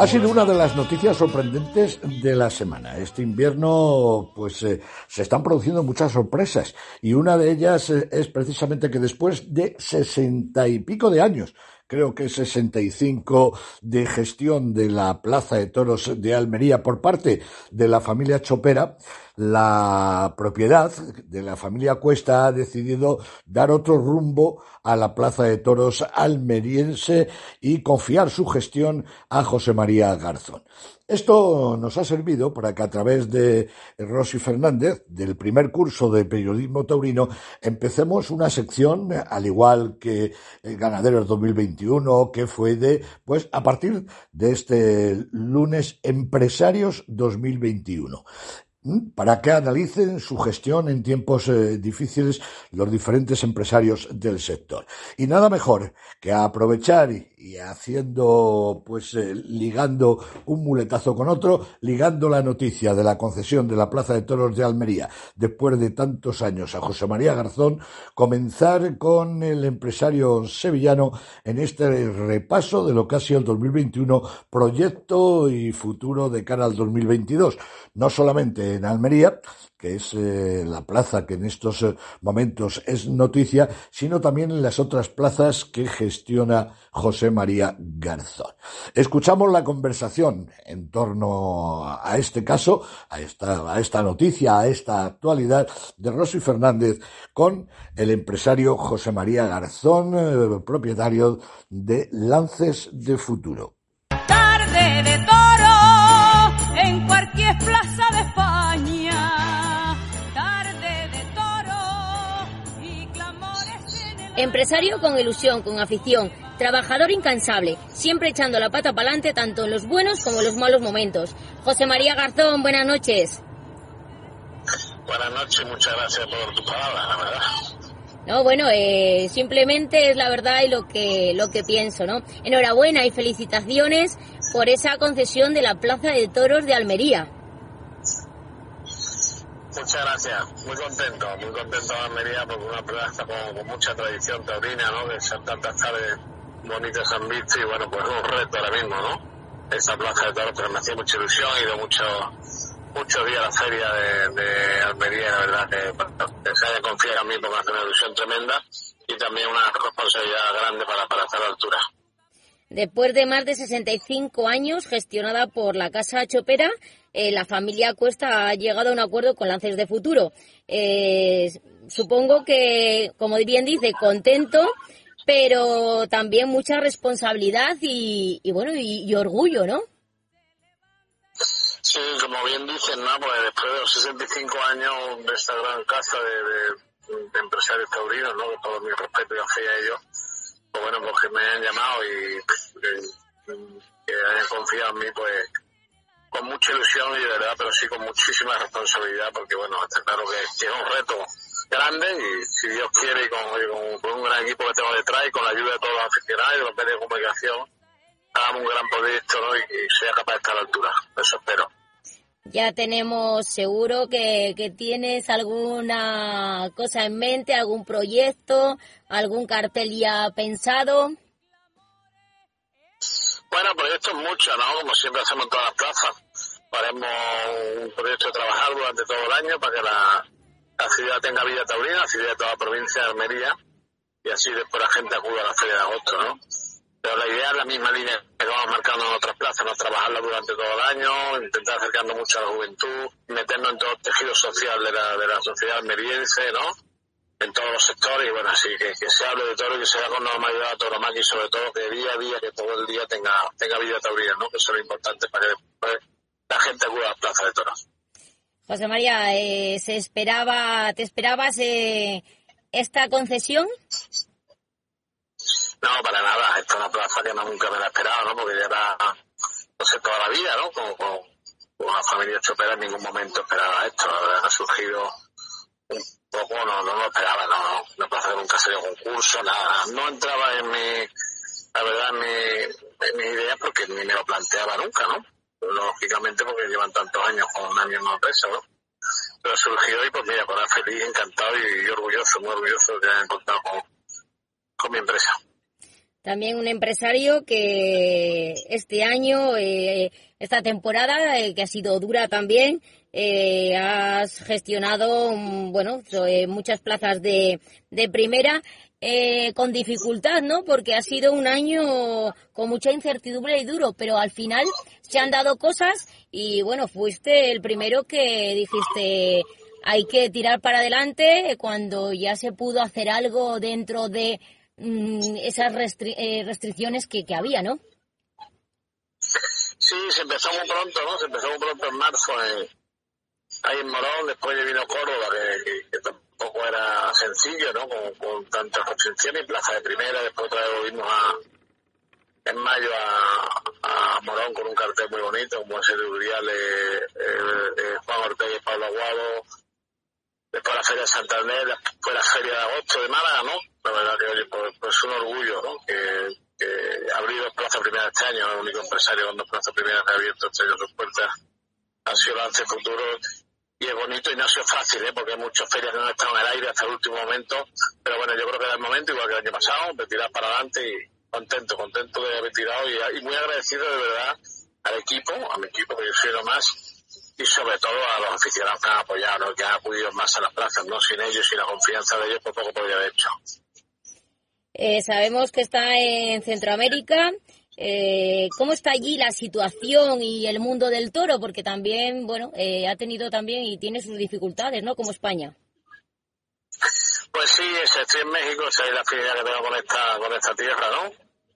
Ha sido una de las noticias sorprendentes de la semana. Este invierno, pues, eh, se están produciendo muchas sorpresas y una de ellas eh, es precisamente que después de sesenta y pico de años, creo que 65 de gestión de la Plaza de Toros de Almería por parte de la familia Chopera, la propiedad de la familia Cuesta ha decidido dar otro rumbo a la Plaza de Toros almeriense y confiar su gestión a José María Garzón. Esto nos ha servido para que a través de Rosy Fernández, del primer curso de periodismo taurino, empecemos una sección, al igual que Ganaderos 2021, que fue de, pues, a partir de este lunes, Empresarios 2021 para que analicen su gestión en tiempos eh, difíciles los diferentes empresarios del sector. Y nada mejor que aprovechar y, y haciendo, pues, eh, ligando un muletazo con otro, ligando la noticia de la concesión de la Plaza de Toros de Almería después de tantos años a José María Garzón, comenzar con el empresario sevillano en este repaso de lo que ha sido el 2021, proyecto y futuro de cara al 2022. No solamente en Almería, que es eh, la plaza que en estos eh, momentos es noticia, sino también en las otras plazas que gestiona José María Garzón. Escuchamos la conversación en torno a este caso, a esta, a esta noticia, a esta actualidad de Rosy Fernández con el empresario José María Garzón, eh, propietario de Lances de Futuro. Tarde de Empresario con ilusión, con afición, trabajador incansable, siempre echando la pata para adelante tanto en los buenos como en los malos momentos. José María Garzón, buenas noches. Buenas noches, muchas gracias por tus palabras, la verdad. No, bueno, eh, simplemente es la verdad y lo que lo que pienso, ¿no? Enhorabuena y felicitaciones por esa concesión de la Plaza de Toros de Almería. Muchas gracias, muy contento, muy contento de Almería porque una plaza con, mucha tradición taurina, ¿no? Que son tantas tardes bonitas han visto y bueno, pues es un reto ahora mismo, ¿no? Esa plaza de toros, pero me hacía mucha ilusión, he ido mucho, muchos días la feria de, de Almería, la verdad que, que se haya confiado en mí porque me hace una ilusión tremenda y también una responsabilidad grande para, para estar a la altura. Después de más de 65 años gestionada por la Casa Chopera, eh, la familia Cuesta ha llegado a un acuerdo con Lances de Futuro. Eh, supongo que, como bien dice, contento, pero también mucha responsabilidad y, y bueno, y, orgullo, ¿no? Sí, como bien dicen, ¿no? Pues después de los 65 años de esta gran casa de, empresarios taurinos, ¿no? Todo mi respeto y fe a ellos, bueno, pues me hayan llamado y que, hayan confiado en mí, pues con mucha ilusión y de verdad, pero sí con muchísima responsabilidad, porque bueno, está claro que, es un reto grande y si Dios quiere y con un gran equipo que tengo detrás y con la ayuda de todos los aficionados y de los medios de comunicación, hagamos un gran proyecto ¿no? y, y sea capaz de estar a la altura. Eso espero. Ya tenemos seguro que, que tienes alguna cosa en mente, algún proyecto, algún cartel ya pensado. Bueno, proyectos muchos, ¿no? Como siempre hacemos en todas las plazas. Haremos un proyecto de trabajar durante todo el año para que la, la ciudad tenga vida taurina, la ciudad de toda la provincia de Almería, y así después la gente acuda a la feria de agosto, ¿no? Pero la idea es la misma línea que vamos marcando en otras plazas, ¿no? Trabajarla durante todo el año, intentar acercarnos mucho a la juventud, meternos en todo el tejido social de la, de la sociedad almeriense, ¿no? En todos los sectores, y bueno, así que, que se hable de todo y que se haga con normalidad a Tauromaquia y sobre todo que día a día, que todo el día tenga, tenga vida taurina, ¿no? Que eso es lo importante para que después la gente acuda a las plazas de toros. José María, eh, ¿se esperaba, te esperabas eh, esta concesión? No, para nada. Esta es una plaza que no, nunca me la esperaba, ¿no? Porque ya era, no sé, toda la vida, ¿no? Con, con una familia chopera en ningún momento esperaba esto. La verdad ha surgido un poco, no, no lo esperaba, no, no. Una plaza que nunca salió concurso, nada. No entraba en mi, la verdad, mi, en mi idea porque ni me lo planteaba nunca, ¿no? Lógicamente porque llevan tantos años con un año en la empresa, ¿no? Pero surgió y pues mira, con feliz, encantado y, orgulloso, muy orgulloso de hayan contado con, con mi empresa. También un empresario que este año, eh, esta temporada, eh, que ha sido dura también, eh, has gestionado, mm, bueno, eh, muchas plazas de, de primera con dificultad, ¿no? Porque ha sido un año con mucha incertidumbre y duro, pero al final se han dado cosas y bueno, fuiste el primero que dijiste hay que tirar para adelante cuando ya se pudo hacer algo dentro de mm, esas eh, restricciones que, había, ¿no? Sí, se empezó muy pronto, ¿no? Se empezó muy pronto en marzo, en, ahí en Morón, después vino Córdoba, que, tampoco era sencillo, ¿no? Con, con tantas restricciones plaza de primera, después otra vez volvimos a, en mayo a, a Morón con un cartel muy bonito, como ese de Uriales, eh, eh, Juan Ortega y Pablo Aguado, después la Feria de Santander, después la Feria de Agosto de Málaga, ¿no? La verdad que, oye, pues, pues es un orgullo, ¿no? Que, que abrí dos plazas primeras este año, el único empresario con dos plazas primeras que ha abierto este año sus puertas ha sido Lance Futuro y es bonito y no ha sido fácil, ¿eh? porque hay muchas ferias que no han estado en el aire hasta el último momento, pero bueno, yo creo que era el momento, igual que el año pasado, de tirar para adelante y contento, contento de haber tirado y, y muy agradecido de verdad al equipo, a mi equipo, que yo soy lo más, y sobre todo a los aficionados que han apoyado, ¿no? que han acudido más a las plazas, ¿no? Sin ellos y la confianza de ellos, pues poco podría haber hecho. Eh, sabemos que está en Centroamérica. Eh, ¿Cómo está allí la situación y el mundo del toro? Porque también, bueno, eh, ha tenido también y tiene sus dificultades, ¿no? Como España. Pues sí, estoy en México, esa es la afinidad que tengo con esta, con esta tierra, ¿no?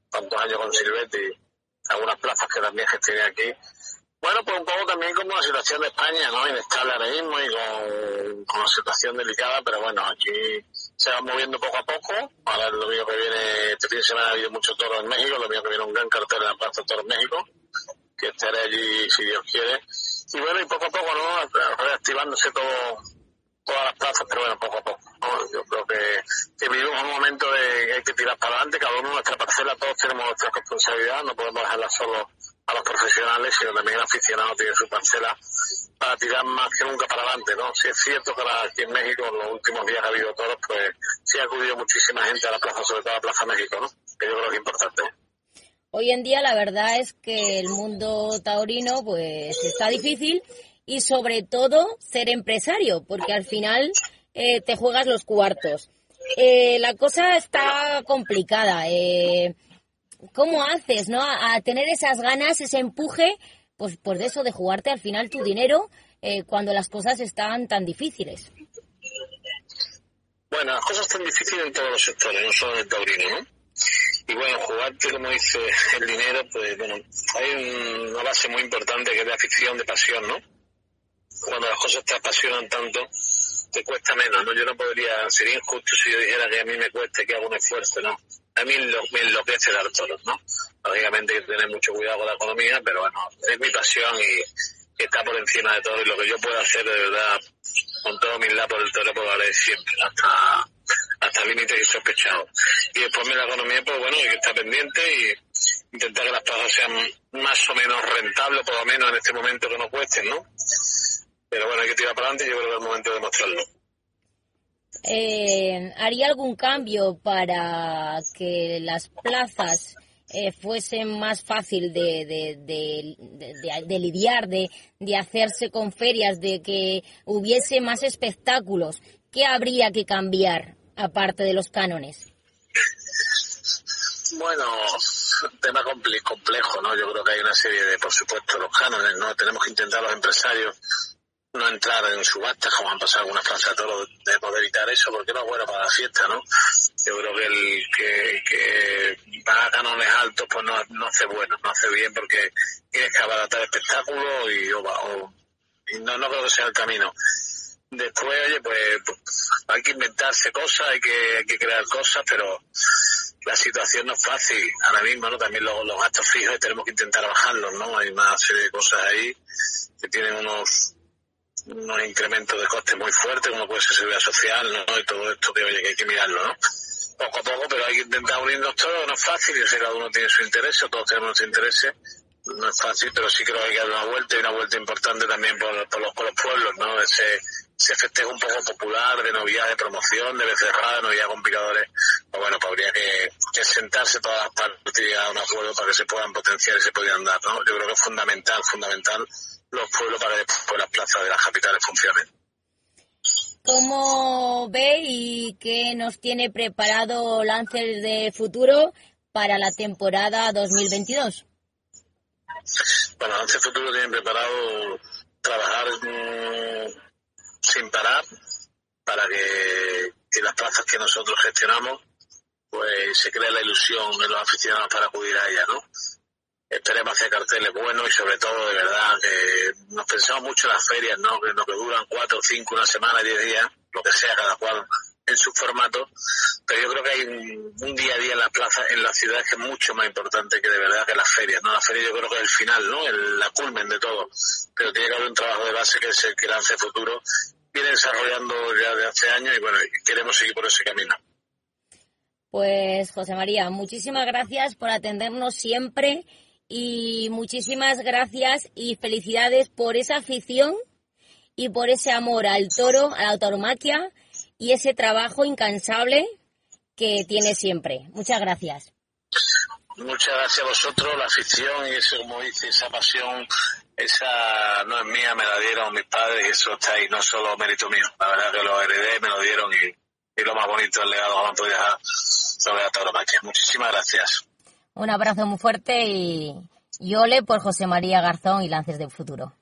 Tantos años con Silvetti, algunas plazas que también gestioné aquí. Bueno, pues un poco también como la situación de España, ¿no? Inestable ahora mismo y con, una situación delicada, pero bueno, aquí se va moviendo poco a poco. Ahora el domingo que viene, este fin de semana ha habido mucho toro en México, el domingo que viene un gran cartel en la Plaza Toro en México, que estaré allí si Dios quiere. Y bueno, y poco a poco, ¿no? Reactivándose todo, todas las plazas, pero bueno, poco a poco. ¿no? Yo creo que, que vivimos un momento de que hay que tirar para adelante, cada uno nuestra parcela, todos tenemos nuestra responsabilidad, no podemos dejarla solo a los profesionales, sino también el aficionado tiene su parcela para tirar más que nunca para adelante, ¿no? Si es cierto que aquí en México en los últimos días ha habido toros, pues sí ha acudido muchísima gente a la plaza, sobre todo a la Plaza México, ¿no? Que yo creo que es importante. Hoy en día la verdad es que el mundo taurino pues está difícil y sobre todo ser empresario, porque al final eh, te juegas los cuartos. Eh, la cosa está complicada. Eh, ¿Cómo haces, no? A, tener esas ganas, ese empuje, pues, pues de eso, de jugarte al final tu dinero eh, cuando las cosas están tan difíciles. Bueno, las cosas están difíciles en todos los sectores, no solo en el taurino, ¿no? Y bueno, jugarte, como dice el dinero, pues bueno, hay una base muy importante que es de afición, de pasión, ¿no? Cuando las cosas te apasionan tanto, te cuesta menos, ¿no? Yo no podría, sería injusto si yo dijera que a mí me cueste que hago un esfuerzo, ¿no? A mí lo- me enloquece dar toros, ¿no? Lógicamente hay que tener mucho cuidado con la economía, pero bueno, es mi pasión y está por encima de todo y lo que yo pueda hacer de verdad con toda humildad por el toro, pues lo haré siempre, hasta, hasta límites insospechados. Y después de la economía, pues bueno, hay que estar pendiente y intentar que las plazas sean más o menos rentables, por lo menos en este momento que no cuesten, ¿no? Pero bueno, hay que tirar para adelante y yo creo que es el momento de demostrarlo. Eh, ¿Haría algún cambio para que las plazas eh, fuesen más fácil de, de, de, de- lidiar, de, hacerse con ferias, de que hubiese más espectáculos? ¿Qué habría que cambiar aparte de los cánones? Bueno, tema comple- complejo, ¿no? Yo creo que hay una serie de, por supuesto, los cánones, ¿no? Tenemos que intentar los empresarios no entrar en subastas, como han pasado algunas plazas de toros, de poder evitar eso, porque no es bueno para la fiesta, ¿no? Yo creo que el que, que va a cánones altos, pues no, no hace bueno, no hace bien, porque tienes que abaratar espectáculos y, o, o- y no, no creo que sea el camino. Después, oye, pues, pues, hay que inventarse cosas, hay que, hay que crear cosas, pero la situación no es fácil ahora mismo, ¿no? También los, los gastos fijos tenemos que intentar bajarlos, ¿no? Hay una serie de cosas ahí que tienen unos unos incrementos de costes muy fuertes, como puede ser seguridad social, ¿no? Y todo esto que, hay que mirarlo, ¿no? Poco a poco, pero hay que intentar unirnos todos, no es fácil, yo sé que cada uno tiene su interés, todos tenemos nuestro interés, no es fácil, pero sí creo que hay que dar una vuelta y una vuelta importante también por, los, por los pueblos, ¿no? Ese, ese festejo un poco popular de novilladas de promoción, de becerrada, de novilladas con picadores, pues bueno, pues habría que, sentarse todas las partes y a un acuerdo para que se puedan potenciar y se puedan dar, ¿no? Yo creo que es fundamental, fundamental los pueblos para que después las plazas de las capitales funcionen. ¿Cómo ve y qué nos tiene preparado Lancer de futuro para la temporada 2022? Bueno, Lance Futuro tiene preparado trabajar mm, sin parar para que, que las plazas que nosotros gestionamos pues se cree la ilusión en los aficionados para acudir a ellas, ¿no? Hacer carteles buenos y sobre todo, de verdad, que nos pensamos mucho en las ferias, ¿no? Que, no, que duran cuatro, cinco, una semana, diez días, lo que sea, cada cual en su formato, pero yo creo que hay un, día a día en las plazas, en las ciudades que es mucho más importante que de verdad que las ferias, ¿no? La feria yo creo que es el final, ¿no? El, la culmen de todo, pero tiene que haber un trabajo de base que es el que lance futuro, viene desarrollando ya de hace años y bueno, queremos seguir por ese camino. Pues José María, muchísimas gracias por atendernos siempre y muchísimas gracias y felicidades por esa afición y por ese amor al toro, a la tauromaquia y ese trabajo incansable que tiene siempre. Muchas gracias. Muchas gracias a vosotros, la afición y eso, como dice, esa pasión esa no es mía, me la dieron mis padres y eso está ahí, no solo mérito mío. La verdad que lo heredé, me lo dieron y, y lo más bonito, el legado que me han podido dejar sobre la tauromaquia. Muchísimas gracias. Un abrazo muy fuerte y, y ole por José María Garzón y Lances del Futuro.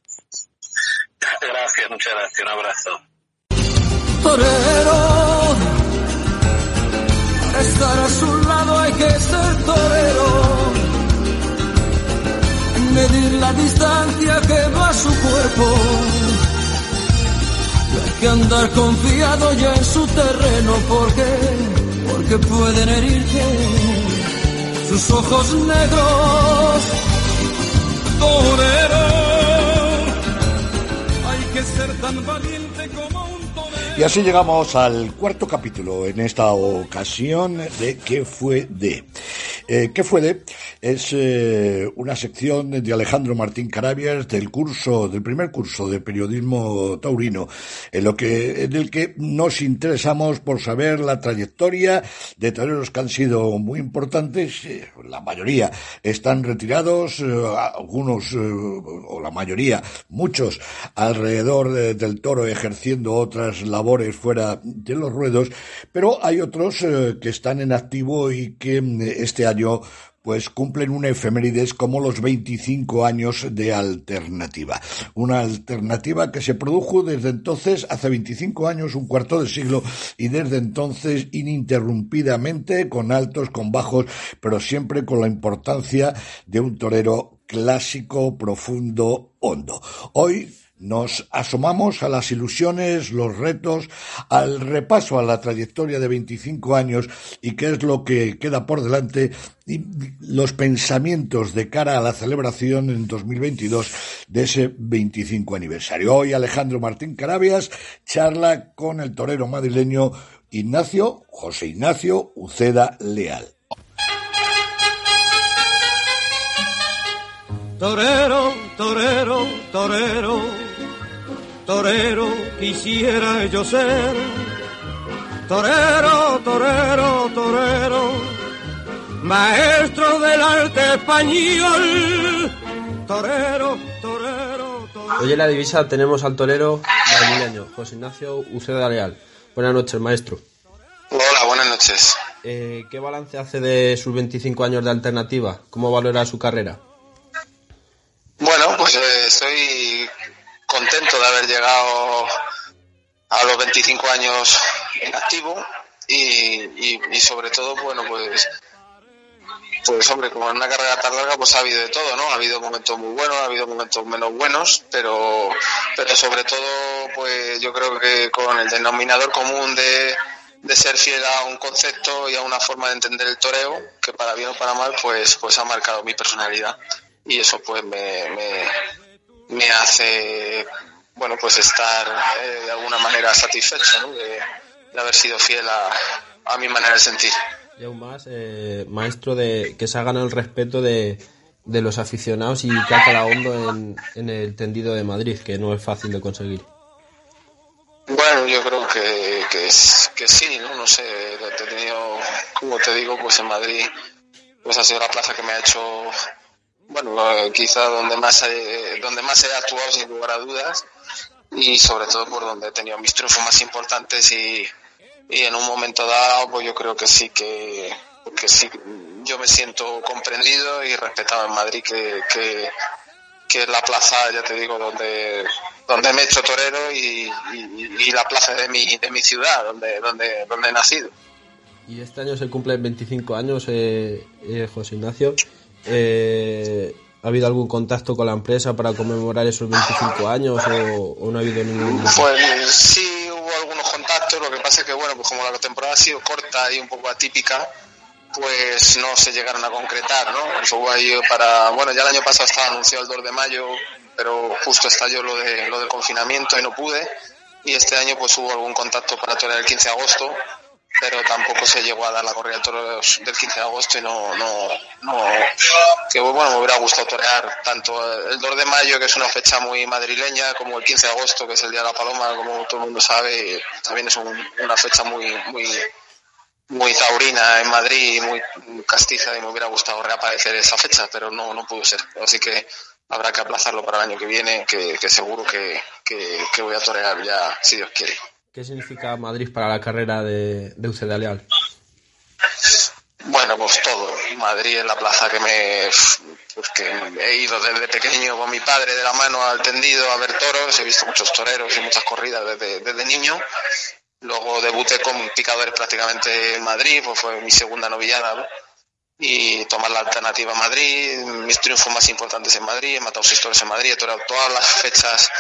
Gracias, muchas gracias, un abrazo. torero. Para estar a su lado hay que ser torero. Medir la distancia que va a su cuerpo. Y hay que andar confiado ya en su terreno porque, porque pueden herirte sus ojos negros. Torero, hay que ser tan valiente como Y así llegamos al cuarto capítulo en esta ocasión de ¿Qué fue de? Eh, ¿Qué fue de? Es eh, una sección de Alejandro Martín Carabias del curso, del primer curso de periodismo taurino, en lo que, en el que nos interesamos por saber la trayectoria de toreros que han sido muy importantes, eh, la mayoría están retirados, algunos, o la mayoría, muchos, alrededor de- del toro ejerciendo otras labores fuera de los ruedos, pero hay otros eh, que están en activo y que mm, este año pues cumplen una efemérides como los 25 años de alternativa. Una alternativa que se produjo desde entonces, hace 25 años, un cuarto de siglo, y desde entonces ininterrumpidamente, con altos, con bajos, pero siempre con la importancia de un torero clásico, profundo, hondo. Hoy nos asomamos a las ilusiones, los retos, al repaso a la trayectoria de 25 años y qué es lo que queda por delante y los pensamientos de cara a la celebración en 2022 de ese 25 aniversario. Hoy Alejandro Martín Carabias charla con el torero madrileño Ignacio, José Ignacio Uceda Leal. Torero, torero, torero, torero, quisiera yo ser. Torero, torero, torero, maestro del arte español. Torero, torero, torero. Hoy en la divisa tenemos al torero madrileño, José Ignacio Uceda Leal. Buenas noches, maestro. Hola, buenas noches. Eh, ¿Qué balance hace de sus 25 años de alternativa? ¿Cómo valora su carrera? Bueno, pues eh, estoy contento de haber llegado a los 25 años en activo y, y- sobre todo, bueno, pues pues hombre, como en una carrera tan larga, pues ha habido de todo, ¿no? Ha habido momentos muy buenos, ha habido momentos menos buenos, pero, pero sobre todo, pues yo creo que con el denominador común de, de ser fiel a un concepto y a una forma de entender el toreo, que para bien o para mal, pues, pues ha marcado mi personalidad. Y eso pues me, me, me hace, bueno, pues estar eh, de alguna manera satisfecho, ¿no? De, de haber sido fiel a, a mi manera de sentir. Y aún más, eh, maestro, de que se ha ganado el respeto de, de los aficionados y que ha calado hondo en, en el tendido de Madrid, que no es fácil de conseguir. Bueno, yo creo que, que, sí, ¿no? No sé, he tenido, como te digo, pues en Madrid, pues ha sido la plaza que me ha hecho, bueno, quizá donde más, he, donde más he actuado sin lugar a dudas y sobre todo por donde he tenido mis triunfos más importantes y, y en un momento dado, pues yo creo que sí que, que sí, yo me siento comprendido y respetado en Madrid, que, que, que es la plaza, ya te digo, donde, donde me he hecho torero y, y- y la plaza de mi, de mi ciudad, donde, donde, donde he nacido. Y este año se cumplen 25 años, eh, eh, José Ignacio. Eh, ¿Ha habido algún contacto con la empresa para conmemorar esos 25 años o, no ha habido ningún... Pues sí hubo algunos contactos, lo que pasa es que bueno, pues como la temporada ha sido corta y un poco atípica, pues no se llegaron a concretar, ¿no? Eso hubo ahí para, bueno, ya el año pasado estaba anunciado el 2 de mayo, pero justo estalló lo de lo del confinamiento y no pude. Y este año pues hubo algún contacto para torear el 15 de agosto, pero tampoco se llegó a dar la corrida del 15 de agosto y no, no, no, que bueno, me hubiera gustado torear tanto el 2 de mayo, que es una fecha muy madrileña, como el 15 de agosto, que es el Día de la Paloma, como todo el mundo sabe, también es un- una fecha muy, muy, muy taurina en Madrid muy castiza y me hubiera gustado reaparecer esa fecha, pero no, no pudo ser. Así que habrá que aplazarlo para el año que viene, que, seguro que, que voy a torear ya, si Dios quiere. ¿Qué significa Madrid para la carrera de, de UCD Aleal? Bueno, pues todo. Madrid es la plaza que me pues que he ido desde pequeño con mi padre de la mano al tendido a ver toros, he visto muchos toreros y muchas corridas desde, desde niño. Luego debuté con picadores prácticamente en Madrid, pues fue mi segunda novillada. ¿no? Y tomar la alternativa a Madrid, mis triunfos más importantes en Madrid, he matado seis toros en Madrid, he toreado todas las fechas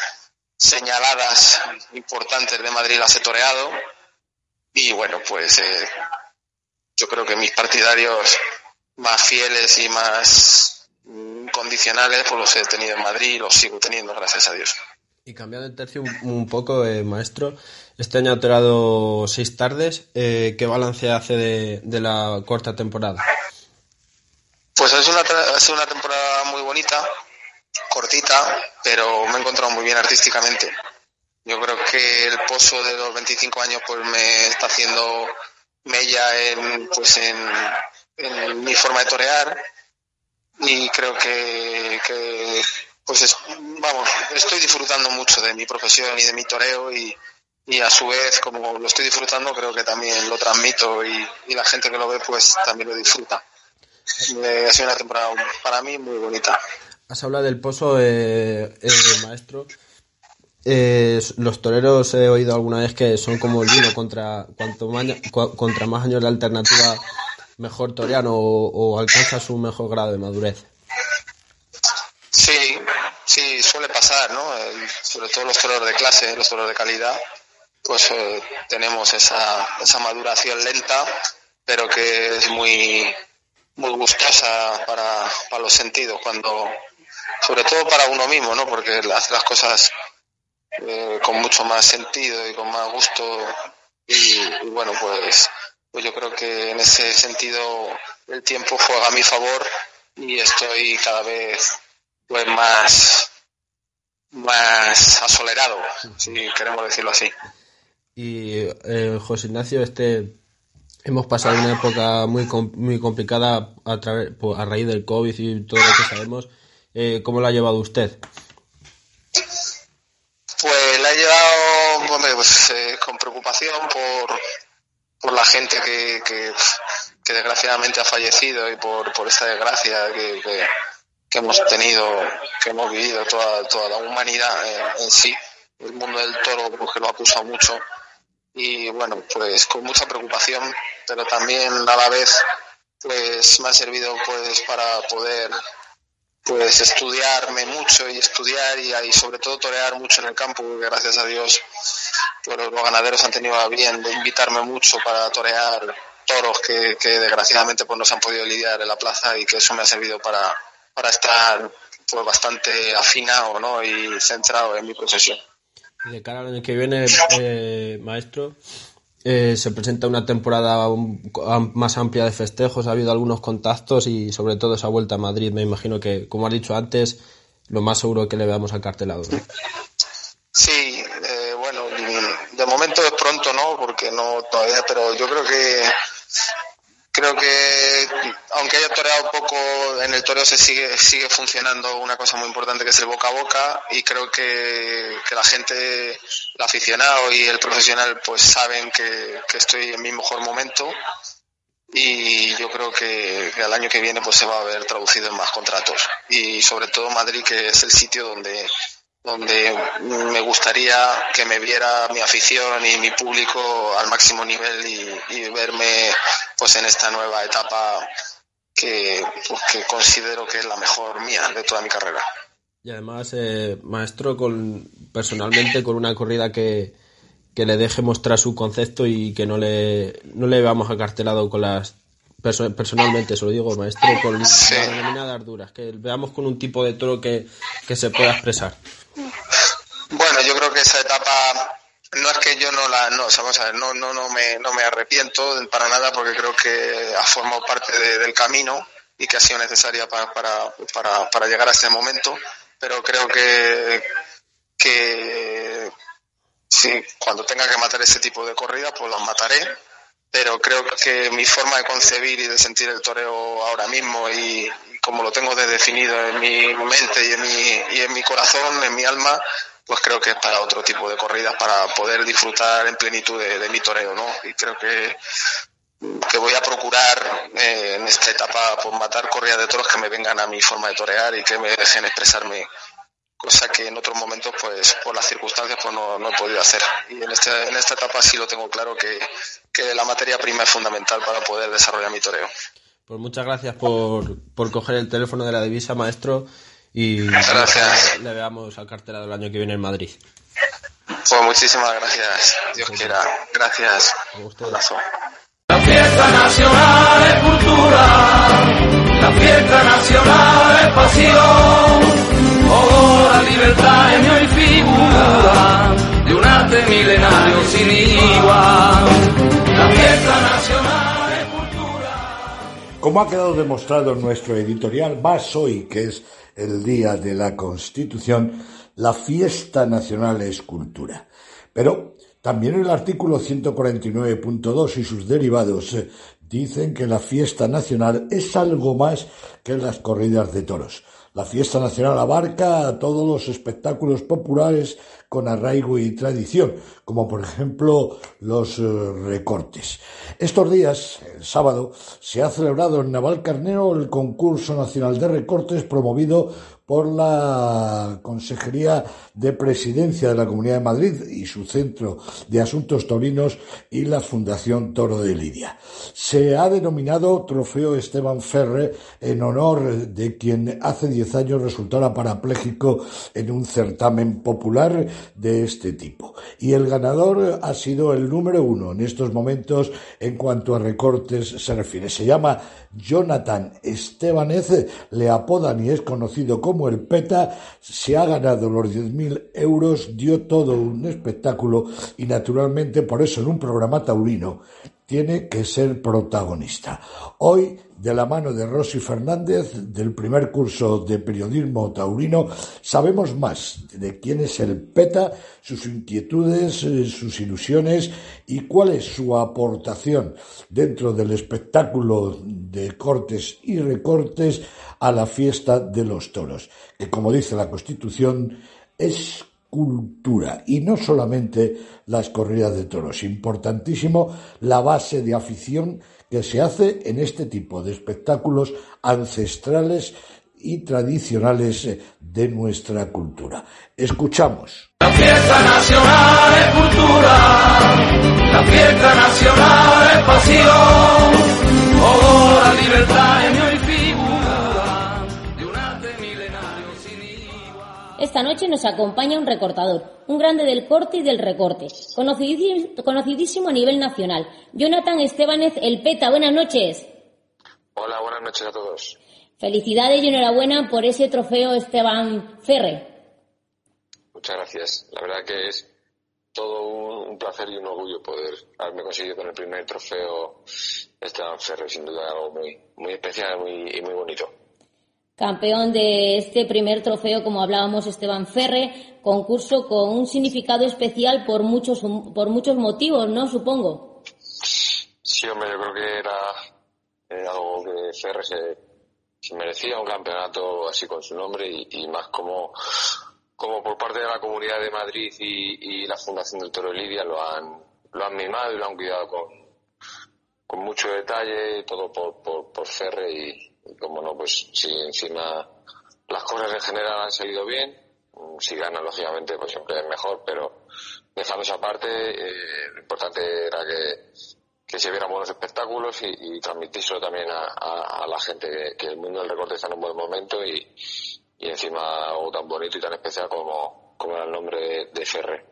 señaladas importantes de Madrid las he toreado. Y bueno, pues eh, yo creo que mis partidarios más fieles y más condicionales pues los he tenido en Madrid y los sigo teniendo, gracias a Dios. Y cambiando de tercio un, un poco, eh, maestro, este año ha toreado seis tardes. Eh, ¿Qué balance hace de, de la corta temporada? Pues es una, ha sido una temporada muy bonita, cortita, pero me he encontrado muy bien artísticamente. Yo creo que el pozo de los 25 años pues me está haciendo mella en, pues en, mi forma de torear y creo que, que pues es- vamos, estoy disfrutando mucho de mi profesión y de mi toreo y, y a su vez como lo estoy disfrutando creo que también lo transmito y, y la gente que lo ve pues también lo disfruta. Eh, ha sido una temporada para mí muy bonita. Has hablado del pozo, eh, eh, maestro. Eh, los toreros he oído alguna vez que son como el vino, contra, cuanto cua- contra más años de alternativa, mejor torean o, alcanzas un mejor grado de madurez. Sí, sí, suele pasar, ¿no? Sobre todo los toros de clase, los toros de calidad, pues eh, tenemos esa, esa maduración lenta, pero que es muy, muy gustosa para, para los sentidos, cuando, sobre todo para uno mismo, ¿no? Porque hace las cosas eh, con mucho más sentido y con más gusto y, bueno, pues, pues yo creo que en ese sentido el tiempo juega a mi favor y estoy cada vez pues más más asolerado, si queremos decirlo así. Y eh, José Ignacio, este hemos pasado una época muy muy complicada a, po- a raíz del COVID y todo lo que sabemos. Eh, ¿Cómo lo ha llevado usted? Pues la he llevado hombre, pues, eh, con preocupación por, por la gente que, que, desgraciadamente ha fallecido y por, por esta desgracia que, que, hemos tenido, que hemos vivido toda, toda la humanidad en sí. El mundo del toro pues, que lo ha acusado mucho y bueno, pues con mucha preocupación, pero también a la vez pues me ha servido pues para poder pues estudiarme mucho y estudiar y, sobre todo torear mucho en el campo, porque gracias a Dios pues, los ganaderos han tenido bien de invitarme mucho para torear toros que, que desgraciadamente pues no se han podido lidiar en la plaza y que eso me ha servido para, para estar pues bastante afinado ¿no? y centrado en mi profesión. Y De cara al año que viene, eh, maestro, eh, se presenta una temporada más amplia de festejos, ha habido algunos contactos y sobre todo esa vuelta a Madrid. Me imagino que, como has dicho antes, lo más seguro es que le veamos acartelado. ¿no? Sí, eh, bueno, de momento es pronto, ¿no? Porque no todavía, pero yo creo que creo que aunque haya toreado poco, en el toreo se sigue sigue funcionando una cosa muy importante que es el boca a boca y creo que, que la gente, el aficionado y el profesional, pues saben que, que estoy en mi mejor momento y yo creo que, al año que viene pues se va a ver traducido en más contratos y sobre todo Madrid que es el sitio donde donde me gustaría que me viera mi afición y mi público al máximo nivel y, y verme pues en esta nueva etapa que, pues, que considero que es la mejor mía de toda mi carrera. Y además, eh, maestro, con, personalmente con una corrida que, que le deje mostrar su concepto y que no le, no le veamos acartelado con las... perso- personalmente, se lo digo, maestro, con las denominadas duras, que veamos con un tipo de toro que, que se pueda expresar. Bueno, yo creo que esa etapa no es que yo no la no, o sea, vamos a ver, no no no me no me arrepiento para nada porque creo que ha formado parte de- del camino y que ha sido necesaria para, para, para, para llegar a ese momento, pero creo que que sí, cuando tenga que matar ese tipo de corrida, pues los mataré pero creo que mi forma de concebir y de sentir el toreo ahora mismo y, y como lo tengo de definido en mi mente y en mi, y en mi corazón, en mi alma, pues creo que es para otro tipo de corridas, para poder disfrutar en plenitud de, de mi toreo, ¿no? Y creo que, que voy a procurar eh, en esta etapa pues, matar corridas de toros que me vengan a mi forma de torear y que me dejen expresarme cosa que en otros momentos pues por las circunstancias pues no, no he podido hacer y en, este, en esta etapa sí lo tengo claro que, que la materia prima es fundamental para poder desarrollar mi toreo. Pues muchas gracias por, por coger el teléfono de la divisa, maestro, y Gracias. le veamos al cartera del año que viene en Madrid. Pues muchísimas gracias, Dios quiera. Gracias. Un abrazo. La fiesta nacional es cultura, la fiesta nacional es pasión. Como ha quedado demostrado en nuestro editorial, más hoy, que es el Día de la Constitución, la fiesta nacional es cultura. Pero también el artículo 149.2 y sus derivados eh, dicen que la fiesta nacional es algo más que las corridas de toros. La fiesta nacional abarca a todos los espectáculos populares con arraigo y tradición, como por ejemplo los eh, recortes. Estos días, el sábado, se ha celebrado en Navalcarnero el concurso nacional de recortes promovido por la Consejería de Presidencia de la Comunidad de Madrid y su Centro de Asuntos Taurinos y la Fundación Toro de Lidia. Se ha denominado Trofeo Esteban Ferre en honor de quien hace diez años resultara parapléjico en un certamen popular de este tipo. Y el ganador ha sido el número uno en estos momentos en cuanto a recortes se refiere. Se llama Jonathan Estebanez, le apodan y es conocido como el PETA, se ha ganado los 10.000 euros, dio todo un espectáculo y naturalmente por eso en un programa taurino tiene que ser protagonista. Hoy, de la mano de Rosy Fernández, del primer curso de periodismo taurino, sabemos más de quién es el PETA, sus inquietudes, eh, sus ilusiones y cuál es su aportación dentro del espectáculo de cortes y recortes a la fiesta de los toros, que como dice la Constitución es cultura y no solamente las corridas de toros. Importantísimo la base de afición que se hace en este tipo de espectáculos ancestrales y tradicionales eh, de nuestra cultura. Escuchamos. La fiesta nacional es cultura, la fiesta nacional es pasión. Oh, la libertad Esta noche nos acompaña un recortador, un grande del corte y del recorte, conocidísimo, conocidísimo a nivel nacional. Jonathan Estebanez, el PETA. Buenas noches. Hola, buenas noches a todos. Felicidades y enhorabuena por ese trofeo Esteban Ferre. Muchas gracias. La verdad que es todo un, un placer y un orgullo poder haberme conseguido con el primer trofeo Esteban Ferrer, sin duda algo muy, muy especial muy, y muy bonito. Campeón de este primer trofeo, como hablábamos, Esteban Ferre, concurso con un significado especial por muchos, por muchos motivos, ¿no? Supongo. Sí, hombre, yo creo que era algo que Ferrer se, merecía, un campeonato así con su nombre y, más como, como por parte de la Comunidad de Madrid y, y la Fundación del Toro de Lidia lo han, lo han mimado y lo han cuidado con, con mucho detalle, todo por, por, por Ferre y como no, pues si encima las cosas en general han salido bien, mm, si gana lógicamente pues siempre es mejor, pero dejando esa parte, eh, lo importante era que, que se vieran buenos espectáculos y, y transmitírselo también a, a, la gente, que, el mundo del recorte está en un buen momento y, y encima algo tan bonito y tan especial como, como era el nombre de, de Ferre.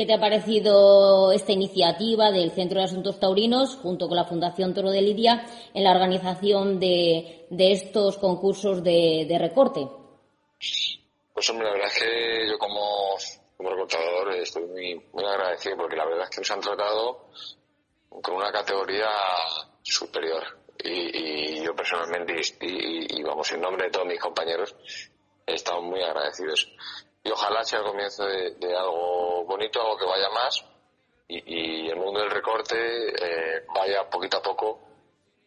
¿Qué te ha parecido esta iniciativa del Centro de Asuntos Taurinos junto con la Fundación Toro de Lidia en la organización de, estos concursos de, recorte? Pues hombre, la verdad es que yo como, como recortador estoy muy, agradecido porque la verdad es que nos han tratado con una categoría superior. Y, yo personalmente, y, vamos, en nombre de todos mis compañeros, he estado muy agradecidos. Y ojalá sea el comienzo de algo bonito, algo que vaya más y, el mundo del recorte eh, vaya poquito a poco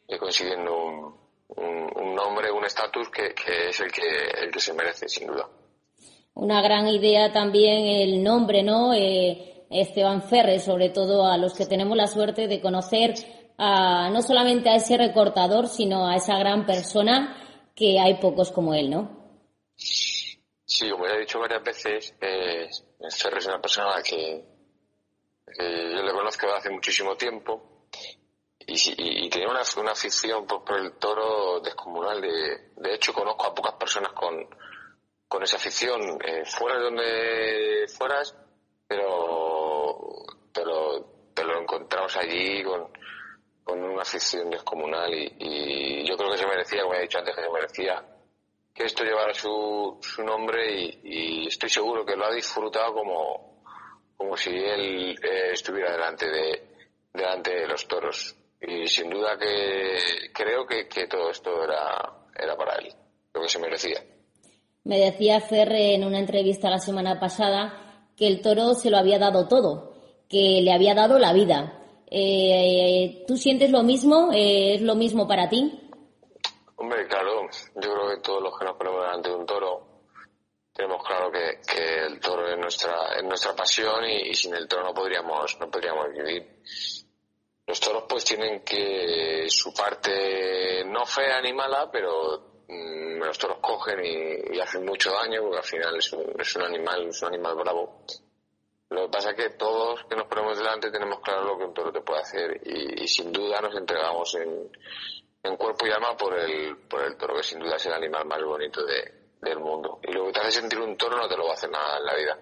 eh, consiguiendo un, un, un nombre, un estatus que, es el que, el que se merece, sin duda. Una gran idea también el nombre, ¿no? Eh, Esteban Ferres, sobre todo a los que tenemos la suerte de conocer a, no solamente a ese recortador, sino a esa gran persona que hay pocos como él, ¿no? Sí, como ya he dicho varias veces, eh, Ferres es una persona que, que yo le conozco hace muchísimo tiempo y, y- y tenía una, una afición por, por el toro descomunal. De, de hecho, conozco a pocas personas con, con esa afición, eh, fuera de donde fueras, pero, pero te lo encontramos allí con, con una afición descomunal y, y yo creo que se merecía, como he dicho antes, que se merecía que esto llevara su, su nombre y, estoy seguro que lo ha disfrutado como, como si él eh, estuviera delante de, delante de los toros. Y sin duda que creo que, que todo esto era, era para él, lo que se merecía. Me decía Ferre en una entrevista la semana pasada que el toro se lo había dado todo, que le había dado la vida. Eh, ¿Tú sientes lo mismo? Eh, ¿Es lo mismo para ti? Hombre, claro, yo creo todos los que nos ponemos delante de un toro tenemos claro que, el toro es nuestra, es nuestra pasión y, sin el toro no podríamos, no podríamos vivir. Los toros pues tienen que su parte no fea ni mala, pero mm, los toros cogen y, y hacen mucho daño porque al final es un, es un animal, es un animal bravo. Lo que pasa es que todos que nos ponemos delante tenemos claro lo que un toro te puede hacer y, y sin duda nos entregamos en, en cuerpo y alma por el, por el toro, que sin duda es el animal más bonito de- del mundo. Y lo que te hace sentir un toro no te lo va a hacer nada en la vida.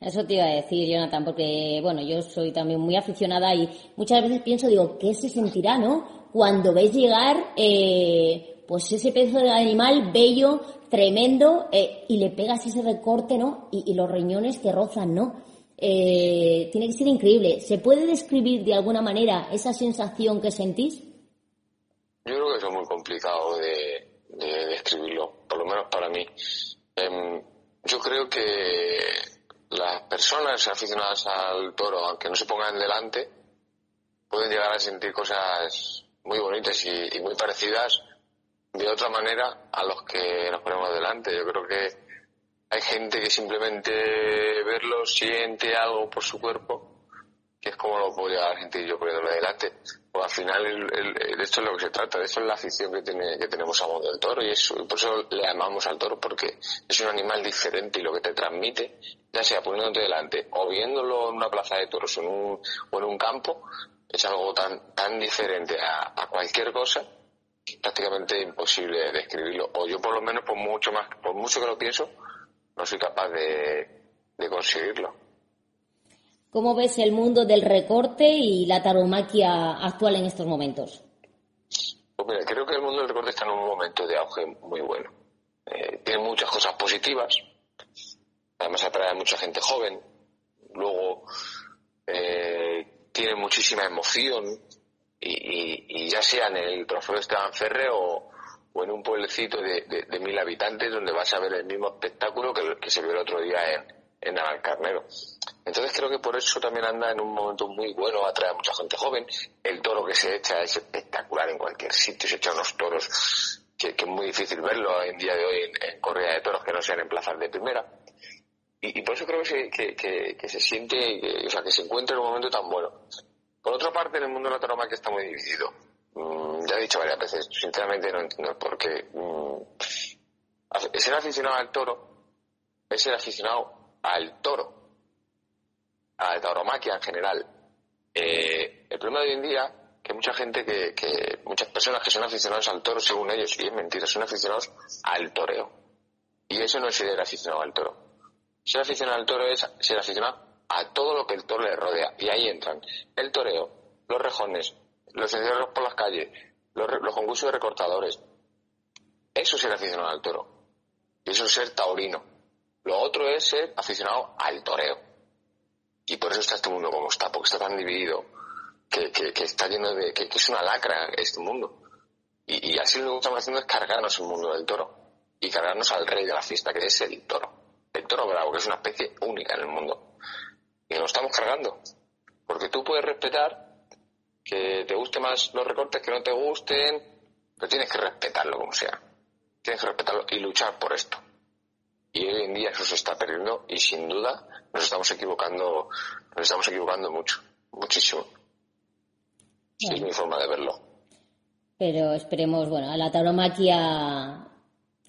Eso te iba a decir, Jonathan, porque, bueno, yo soy también muy aficionada y muchas veces pienso, digo, ¿qué se sentirá, no? Cuando ves llegar, eh, pues ese pedazo de animal bello, tremendo, eh, y le pegas ese recorte, ¿no? Y, los riñones te rozan, ¿no? Eh, tiene que ser increíble. ¿Se puede describir de alguna manera esa sensación que sentís? Yo creo que eso es muy complicado de, de describirlo, por lo menos para mí. Em, yo creo que las personas aficionadas al toro, aunque no se pongan delante, pueden llegar a sentir cosas muy bonitas y, y muy parecidas de otra manera a los que nos ponemos delante. Yo creo que hay gente que simplemente verlo siente algo por su cuerpo es como lo puedo llegar a sentir yo poniéndolo delante. Pues al final el- de esto es lo que se trata, de esto es la afición que, tiene, que tenemos al mundo del toro y, eso, y por eso le amamos al toro porque es un animal diferente y lo que te transmite, ya sea poniéndote delante o viéndolo en una plaza de toros o en un, campo, es algo tan, tan diferente a, a cualquier cosa que es prácticamente imposible de describirlo. O yo por lo menos por mucho más, por mucho que lo pienso, no soy capaz de conseguirlo. ¿Cómo ves el mundo del recorte y la taromaquia actual en estos momentos? Pues mira, creo que el mundo del recorte está en un momento de auge muy bueno. Eh, tiene muchas cosas positivas. Además atrae a mucha gente joven. Luego eh, tiene muchísima emoción. Y, ya sea en el trofeo de Esteban Ferre o, o en un pueblecito de, mil habitantes donde vas a ver el mismo espectáculo que, que se vio el otro día en, en Navalcarnero. Entonces creo que por eso también anda en un momento muy bueno, atrae a mucha gente joven. El toro que se echa es espectacular en cualquier sitio, se echan unos toros que, que es muy difícil verlo en día de hoy en, en corrida de toros que no sean en plazas de primera. Y, y por eso creo que que, que- que se siente, o sea, que se encuentra en un momento tan bueno. Por otra parte, en el mundo de la tauromaquia está muy dividido. Mm, ya he dicho varias veces, sinceramente no entiendo por qué. Mm, ser aficionado al toro es ser aficionado al toro, a la tauromaquia en general. Eh, el problema de hoy en día que mucha gente que, que muchas personas que son aficionados al toro según ellos y es mentira son aficionados al toreo. Y eso no es ser aficionado al toro. Ser aficionado al toro es ser aficionado a todo lo que el toro le rodea. Y ahí entran el toreo los rejones los encierros por las calles los, los concursos de recortadores. Eso es ser aficionado al toro. Y eso es ser taurino lo otro es ser aficionado al toreo y por eso está este mundo como está, porque está tan dividido, que, que, está lleno de. Que, es una lacra este mundo. Y, y así lo que estamos haciendo es cargarnos el mundo del toro. Y cargarnos al rey de la fiesta, que es el toro. El toro bravo, que es una especie única en el mundo. Y nos estamos cargando. Porque tú puedes respetar que te gusten más los recortes, que no te gusten, pero tienes que respetarlo como sea. Tienes que respetarlo y luchar por esto. Y hoy en día eso se está perdiendo y sin duda nos estamos equivocando, nos estamos equivocando mucho, muchísimo. Sí, es mi forma de verlo. Pero esperemos, bueno, a la tauromaquia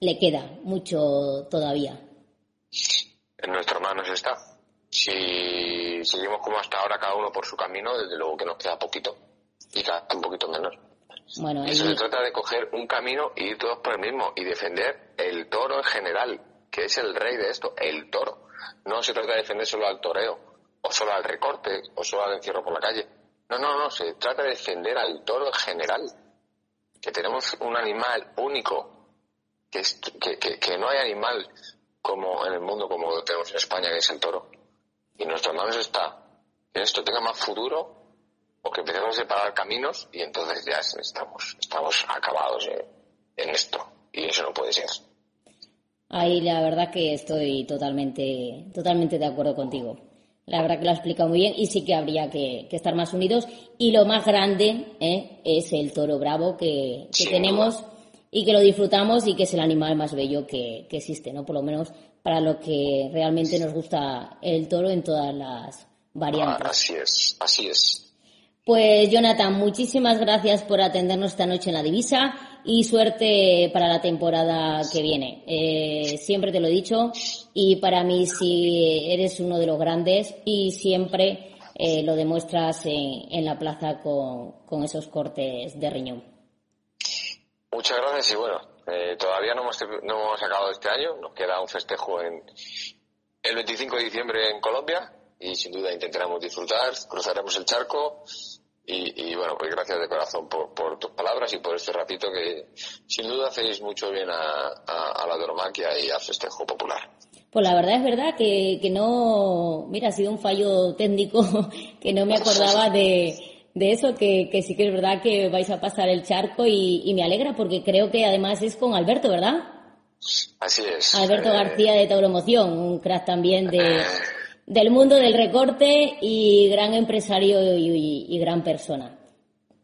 le queda mucho todavía. En nuestras manos está. Si seguimos como hasta ahora, cada uno por su camino, desde luego que nos queda poquito. Y cada un poquito menos. Bueno, Eso ahí- se trata de coger un camino y ir todos por el mismo y defender el toro en general, que es el rey de esto, el toro. No se trata de defender solo al toreo, o solo al recorte, o solo al encierro por la calle. No, no, no, se trata de defender al toro en general. Que tenemos un animal único, que, es- que, que- no hay animal como en el mundo como lo tenemos en España, que es el toro. Y en nuestras está que esto tenga más futuro o que empecemos a separar caminos y entonces ya estamos, estamos acabados en esto. Y eso no puede ser. Ahí la verdad que estoy totalmente, totalmente de acuerdo contigo. La verdad que lo has explicado muy bien y sí que habría que, que estar más unidos. Y lo más grande ¿eh? es el toro bravo que, tenemos y que lo disfrutamos y que es el animal más bello que, que existe, ¿no? Por lo menos para lo que realmente nos gusta el toro en todas las variantes. Ah, Así es, así es. Pues Jonathan, muchísimas gracias por atendernos esta noche en la divisa y suerte para la temporada que viene. Eh, siempre te lo he dicho y para mí sí eres uno de los grandes y siempre eh, lo demuestras en, la plaza con, con esos cortes de riñón. Muchas gracias y bueno, eh, todavía no hemos, no hemos acabado este año, nos queda un festejo en el 25 de diciembre en Colombia y sin duda intentaremos disfrutar, cruzaremos el charco y, y, bueno, pues gracias de corazón por, por, tus palabras y por este ratito que sin duda hacéis mucho bien a, a, a la tauromaquia y al festejo popular. Pues la verdad es verdad que, que no, mira, ha sido un fallo técnico que no me acordaba de, de eso, que, que sí que es verdad que vais a pasar el charco y, y me alegra porque creo que además es con Alberto, ¿verdad? Así es. Alberto Eh, García de Tauromoción, un crack también de, del mundo del recorte y gran empresario y, gran persona.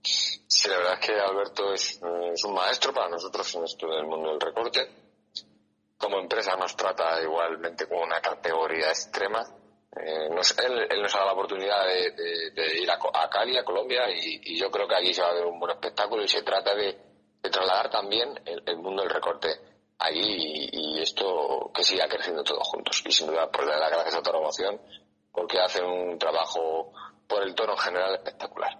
Sí, la verdad es que Alberto es, un maestro para nosotros en esto del mundo del recorte. Como empresa nos trata igualmente como una categoría extrema. Eh, nos- él, él nos ha dado la oportunidad de, ir a, a Cali, a Colombia, y, yo creo que aquí se va a ver un buen espectáculo y se trata de, trasladar también el mundo del recorte allí y, esto que siga creciendo todos juntos. Y sin duda, pues darle las gracias a Toromoción porque hacen un trabajo por el tono en general espectacular.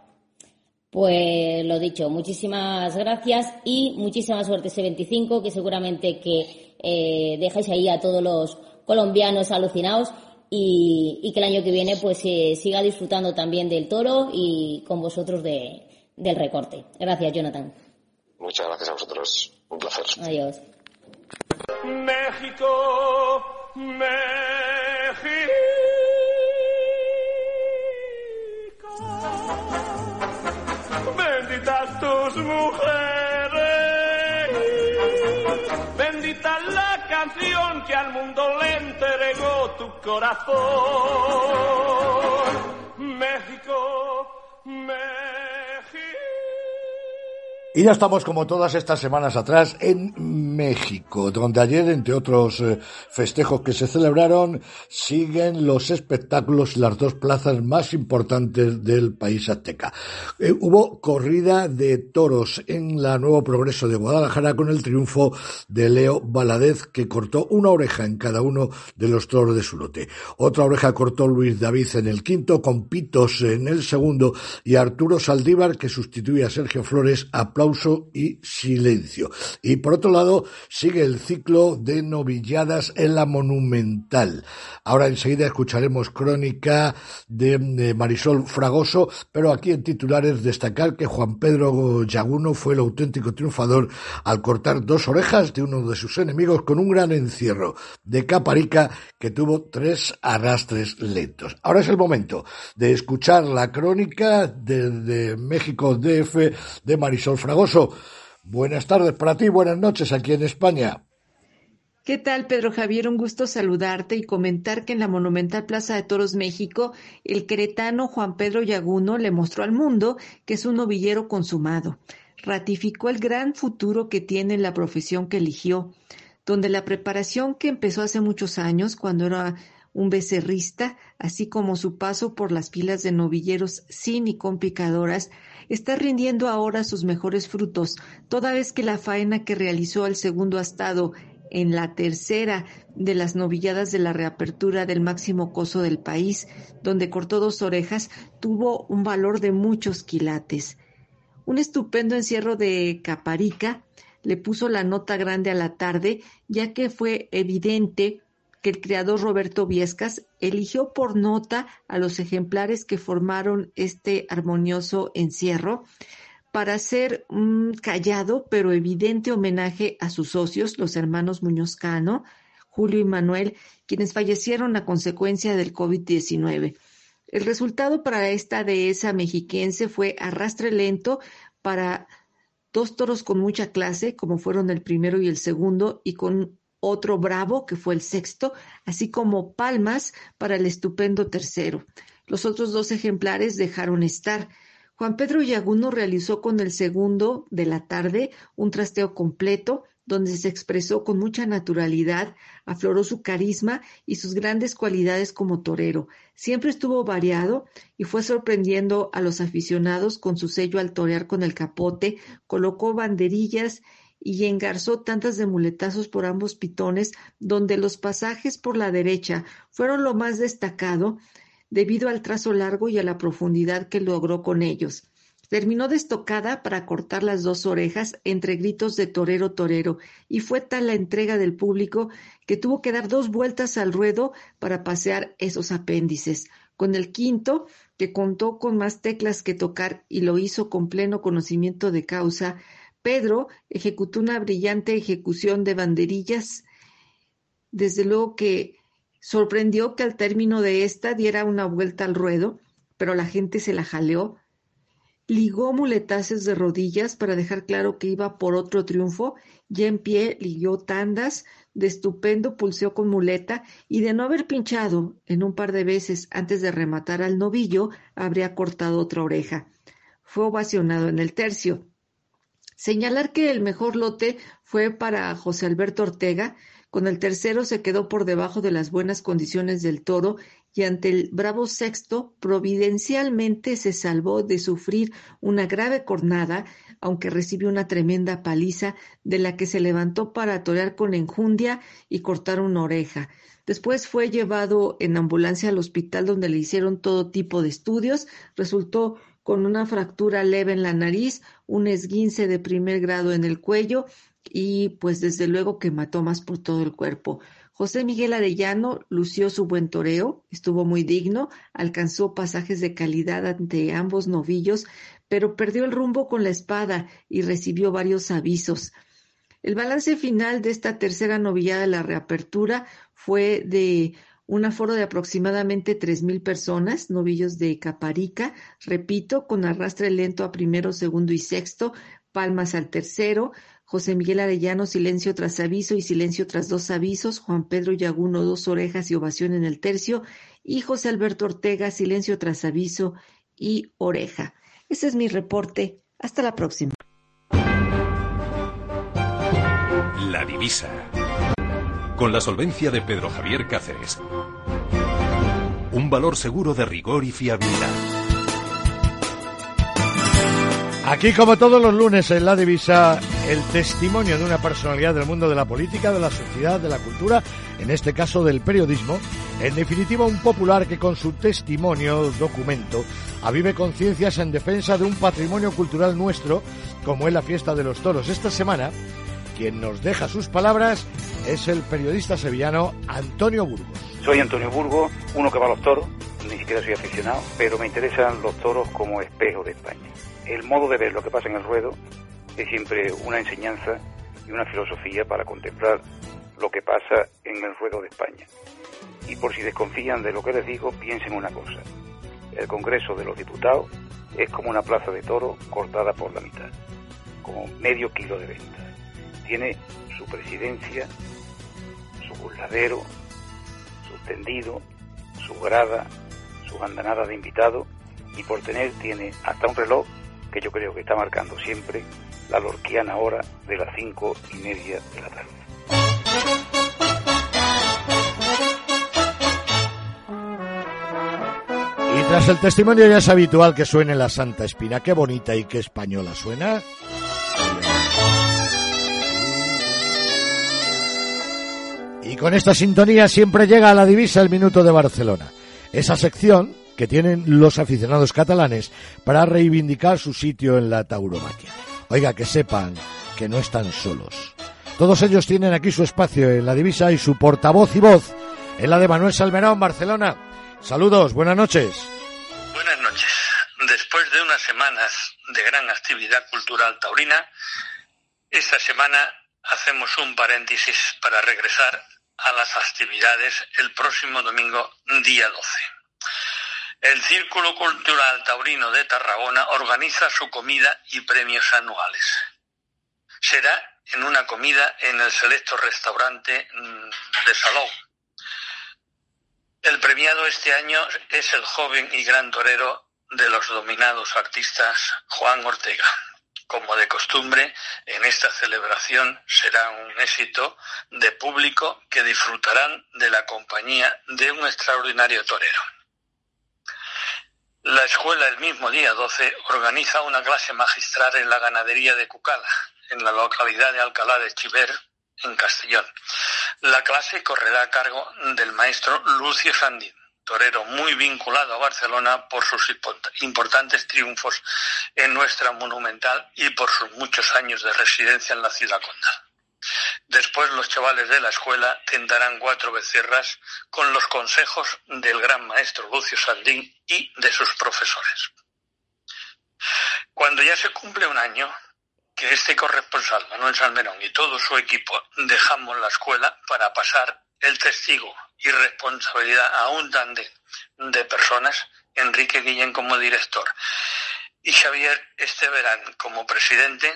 Pues lo dicho, muchísimas gracias y muchísima suerte ese 25, que seguramente que eh, dejáis ahí a todos los colombianos alucinados y, y que el año que viene pues eh, siga disfrutando también del toro y con vosotros de, del recorte. Gracias, Jonathan. Muchas gracias a vosotros. Un placer. Adiós. México, México. Benditas tus mujeres, bendita la canción que al mundo le entregó tu corazón. México, México. Y ya estamos, como todas estas semanas atrás, en México, donde ayer, entre otros eh, festejos que se celebraron, siguen los espectáculos, las dos plazas más importantes del país azteca. Eh, hubo corrida de toros en la Nuevo Progreso de Guadalajara con el triunfo de Leo Valadez, que cortó una oreja en cada uno de los toros de su lote. Otra oreja cortó Luis David en el quinto, con Pitos en el segundo, y Arturo Saldívar, que sustituye a Sergio Flores, aplauso y silencio. Y por otro lado, sigue el ciclo de novilladas en la Monumental. Ahora enseguida escucharemos crónica de, de Marisol Fragoso, pero aquí en titulares destacar que Juan Pedro Yaguno fue el auténtico triunfador al cortar dos orejas de uno de sus enemigos con un gran encierro de Caparica que tuvo tres arrastres lentos. Ahora es el momento de escuchar la crónica desde México DF de Marisol Fragoso. Buenas tardes para ti, buenas noches aquí en España. ¿Qué tal, Pedro Javier? Un gusto saludarte y comentar que en la monumental Plaza de Toros México, el queretano Juan Pedro Yaguno le mostró al mundo que es un novillero consumado. Ratificó el gran futuro que tiene en la profesión que eligió, donde la preparación que empezó hace muchos años, cuando era un becerrista, así como su paso por las filas de novilleros sin y con picadoras, está rindiendo ahora sus mejores frutos, toda vez que la faena que realizó el segundo astado en la tercera de las novilladas de la reapertura del máximo coso del país, donde cortó dos orejas, tuvo un valor de muchos quilates. Un estupendo encierro de Caparica le puso la nota grande a la tarde, ya que fue evidente que el creador Roberto Viescas eligió por nota a los ejemplares que formaron este armonioso encierro, para hacer un callado pero evidente homenaje a sus socios, los hermanos Muñoz Cano, Julio y Manuel, quienes fallecieron a consecuencia del COVID-19. El resultado para esta dehesa mexiquense fue arrastre lento para dos toros con mucha clase, como fueron el primero y el segundo, y con otro bravo, que fue el sexto, así como palmas para el estupendo tercero. Los otros dos ejemplares dejaron estar. Juan Pedro Yaguno realizó con el segundo de la tarde un trasteo completo, donde se expresó con mucha naturalidad, afloró su carisma y sus grandes cualidades como torero. Siempre estuvo variado y fue sorprendiendo a los aficionados con su sello al torear con el capote, colocó banderillas y engarzó tantas de muletazos por ambos pitones, donde los pasajes por la derecha fueron lo más destacado, debido al trazo largo y a la profundidad que logró con ellos. Terminó destocada para cortar las dos orejas entre gritos de torero torero, y fue tal la entrega del público que tuvo que dar dos vueltas al ruedo para pasear esos apéndices. Con el quinto, que contó con más teclas que tocar y lo hizo con pleno conocimiento de causa, Pedro ejecutó una brillante ejecución de banderillas. Desde luego que Sorprendió que al término de esta diera una vuelta al ruedo, pero la gente se la jaleó. Ligó muletazos de rodillas para dejar claro que iba por otro triunfo. Ya en pie ligó tandas, de estupendo pulseó con muleta y de no haber pinchado en un par de veces antes de rematar al novillo, habría cortado otra oreja. Fue ovacionado en el tercio. Señalar que el mejor lote fue para José Alberto Ortega, con el tercero se quedó por debajo de las buenas condiciones del toro y ante el bravo sexto providencialmente se salvó de sufrir una grave cornada, aunque recibió una tremenda paliza de la que se levantó para torear con enjundia y cortar una oreja. Después fue llevado en ambulancia al hospital donde le hicieron todo tipo de estudios. Resultó con una fractura leve en la nariz, un esguince de primer grado en el cuello y pues desde luego que mató más por todo el cuerpo. José Miguel Arellano lució su buen toreo, estuvo muy digno, alcanzó pasajes de calidad ante ambos novillos, pero perdió el rumbo con la espada y recibió varios avisos. El balance final de esta tercera novillada de la reapertura fue de un aforo de aproximadamente tres mil personas, novillos de Caparica, repito, con arrastre lento a primero, segundo y sexto, palmas al tercero, José Miguel Arellano, silencio tras aviso y silencio tras dos avisos, Juan Pedro Yaguno, dos orejas y ovación en el tercio, y José Alberto Ortega, silencio tras aviso y oreja. Ese es mi reporte. Hasta la próxima. La divisa. Con la solvencia de Pedro Javier Cáceres. Un valor seguro de rigor y fiabilidad. Aquí, como todos los lunes en La Divisa, el testimonio de una personalidad del mundo de la política, de la sociedad, de la cultura, en este caso del periodismo, en definitiva un popular que con su testimonio, documento, avive conciencias en defensa de un patrimonio cultural nuestro, como es la fiesta de los toros. Esta semana, quien nos deja sus palabras es el periodista sevillano Antonio Burgos. Soy Antonio Burgos, uno que va a los toros, ni siquiera soy aficionado, pero me interesan los toros como espejo de España el modo de ver lo que pasa en el ruedo es siempre una enseñanza y una filosofía para contemplar lo que pasa en el ruedo de España. Y por si desconfían de lo que les digo, piensen una cosa. El Congreso de los Diputados es como una plaza de toro cortada por la mitad, como medio kilo de venta. Tiene su presidencia, burladero, sus tendidos, su grada, sus andanadas de invitados y por tener tiene hasta un reloj que yo creo que está marcando siempre la lorquiana hora de las cinco y media de la tarde. Y tras el testimonio ya es habitual que suene la Santa Espina. Qué bonita y qué española suena. Y con esta sintonía siempre llega a la divisa el minuto de Barcelona. Esa sección que tienen los aficionados catalanes para reivindicar su sitio en la tauromaquia. Oiga, que sepan que no están solos. Todos ellos tienen aquí su espacio en la divisa y su portavoz y voz en la de Manuel Salmerón, Barcelona. Saludos, buenas noches. Buenas noches. Después de unas semanas de gran actividad cultural taurina, esta semana hacemos un paréntesis para regresar a las actividades el próximo domingo, día 12. El Círculo Cultural Taurino de Tarragona organiza su comida y premios anuales. Será en una comida en el selecto restaurante mm, de Salou. El premiado este año es el joven y gran torero de los dominados artistas Juan Ortega. Como de costumbre, en esta celebración será un éxito de público que disfrutarán de la compañía de un extraordinario torero. La escuela el mismo día 12 organiza una clase magistral en la ganadería de Cucala, en la localidad de Alcalá de Chiver, en Castellón. La clase correrá a cargo del maestro Lucio Sandín, torero muy vinculado a Barcelona por sus importantes triunfos en nuestra monumental y por sus muchos años de residencia en la ciudad condal. Después los chavales de la escuela tentarán cuatro becerras con los consejos del gran maestro Lucio Sandín y de sus profesores. Cuando ya se cumple un año que este corresponsal, Manuel Salmerón, y todo su equipo dejamos la escuela para pasar el testigo y responsabilidad a un tándem de personas, Enrique Guillén como director y Xavier Esteverán como presidente,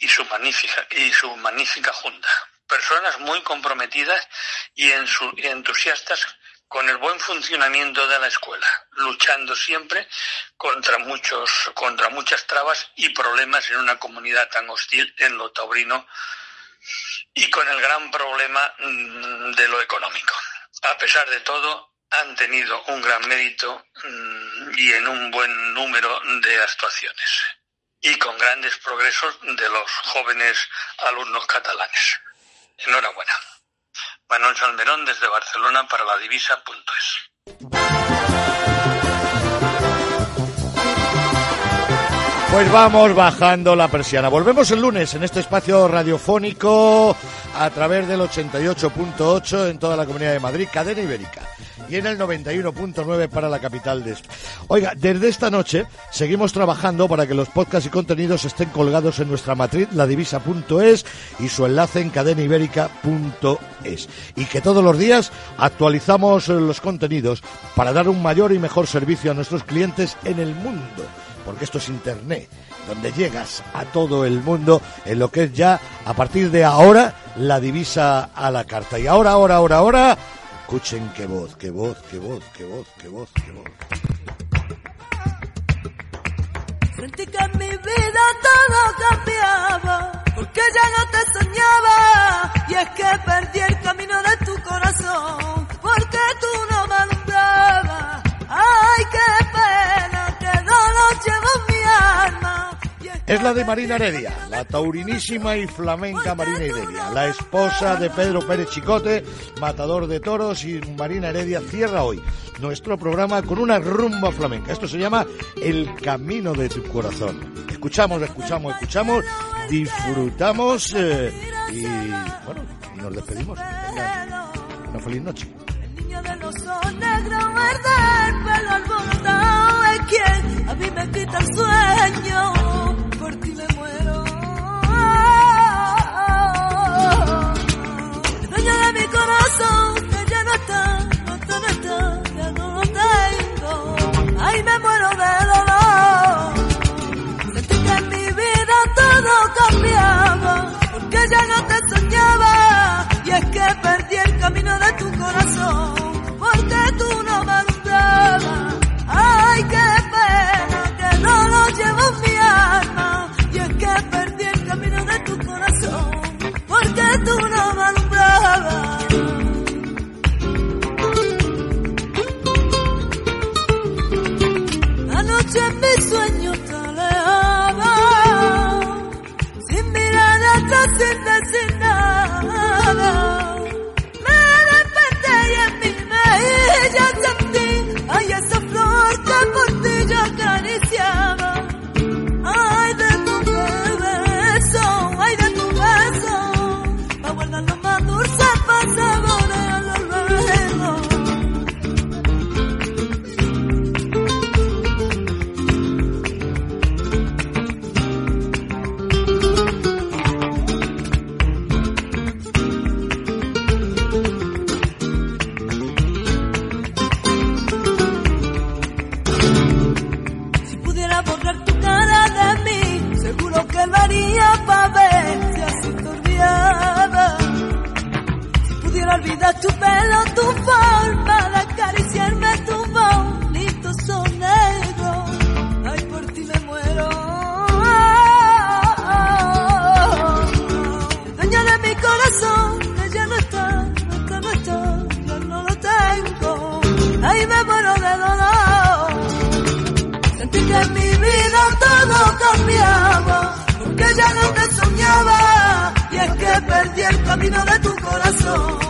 y su magnífica y su magnífica junta. Personas muy comprometidas y entusiastas con el buen funcionamiento de la escuela, luchando siempre contra muchos contra muchas trabas y problemas en una comunidad tan hostil en lo taurino y con el gran problema mm, de lo económico. A pesar de todo, han tenido un gran mérito mm, y en un buen número de actuaciones y con grandes progresos de los jóvenes alumnos catalanes. Enhorabuena. Manuel Salmerón desde Barcelona para la divisa.es. Pues vamos bajando la persiana. Volvemos el lunes en este espacio radiofónico a través del 88.8 en toda la Comunidad de Madrid, cadena ibérica, y en el 91.9 para la capital de España. Oiga, desde esta noche seguimos trabajando para que los podcasts y contenidos estén colgados en nuestra matriz, ladivisa.es, y su enlace en cadenaibérica.es. Y que todos los días actualizamos los contenidos para dar un mayor y mejor servicio a nuestros clientes en el mundo porque esto es Internet, donde llegas a todo el mundo en lo que es ya, a partir de ahora, la divisa a la carta. Y ahora, ahora, ahora, ahora, escuchen qué voz, qué voz, qué voz, qué voz, qué voz, qué voz. Sentí que en mi vida todo cambiaba, porque ya no te soñaba, y es que perdí el camino de tu corazón, porque tú no me alumbrabas. Ay, qué Es la de Marina Heredia, la taurinísima y flamenca Marina Heredia, la esposa de Pedro Pérez Chicote, matador de toros, y Marina Heredia cierra hoy nuestro programa con una rumba flamenca. Esto se llama El Camino de tu Corazón. Escuchamos, escuchamos, escuchamos, disfrutamos eh, y bueno, y nos despedimos. Una feliz noche. niño de los ojos negros, verde, el pelo alborotado es quien a mí me quita el sueño, por ti me muero. Dueño de mi corazón, que ya no está, no está, no está, ya no lo tengo. Ay, me muero de dolor. Sentí que en mi vida todo cambiaba, porque ya no te soñaba. Y es que perdí el camino de tu corazón, porque tú no me alumbrabas. Ay, que de una madrugada. La noche en mi sueño te alejaba, sin mirar atrás, sin decir nada. camino de tu corazón.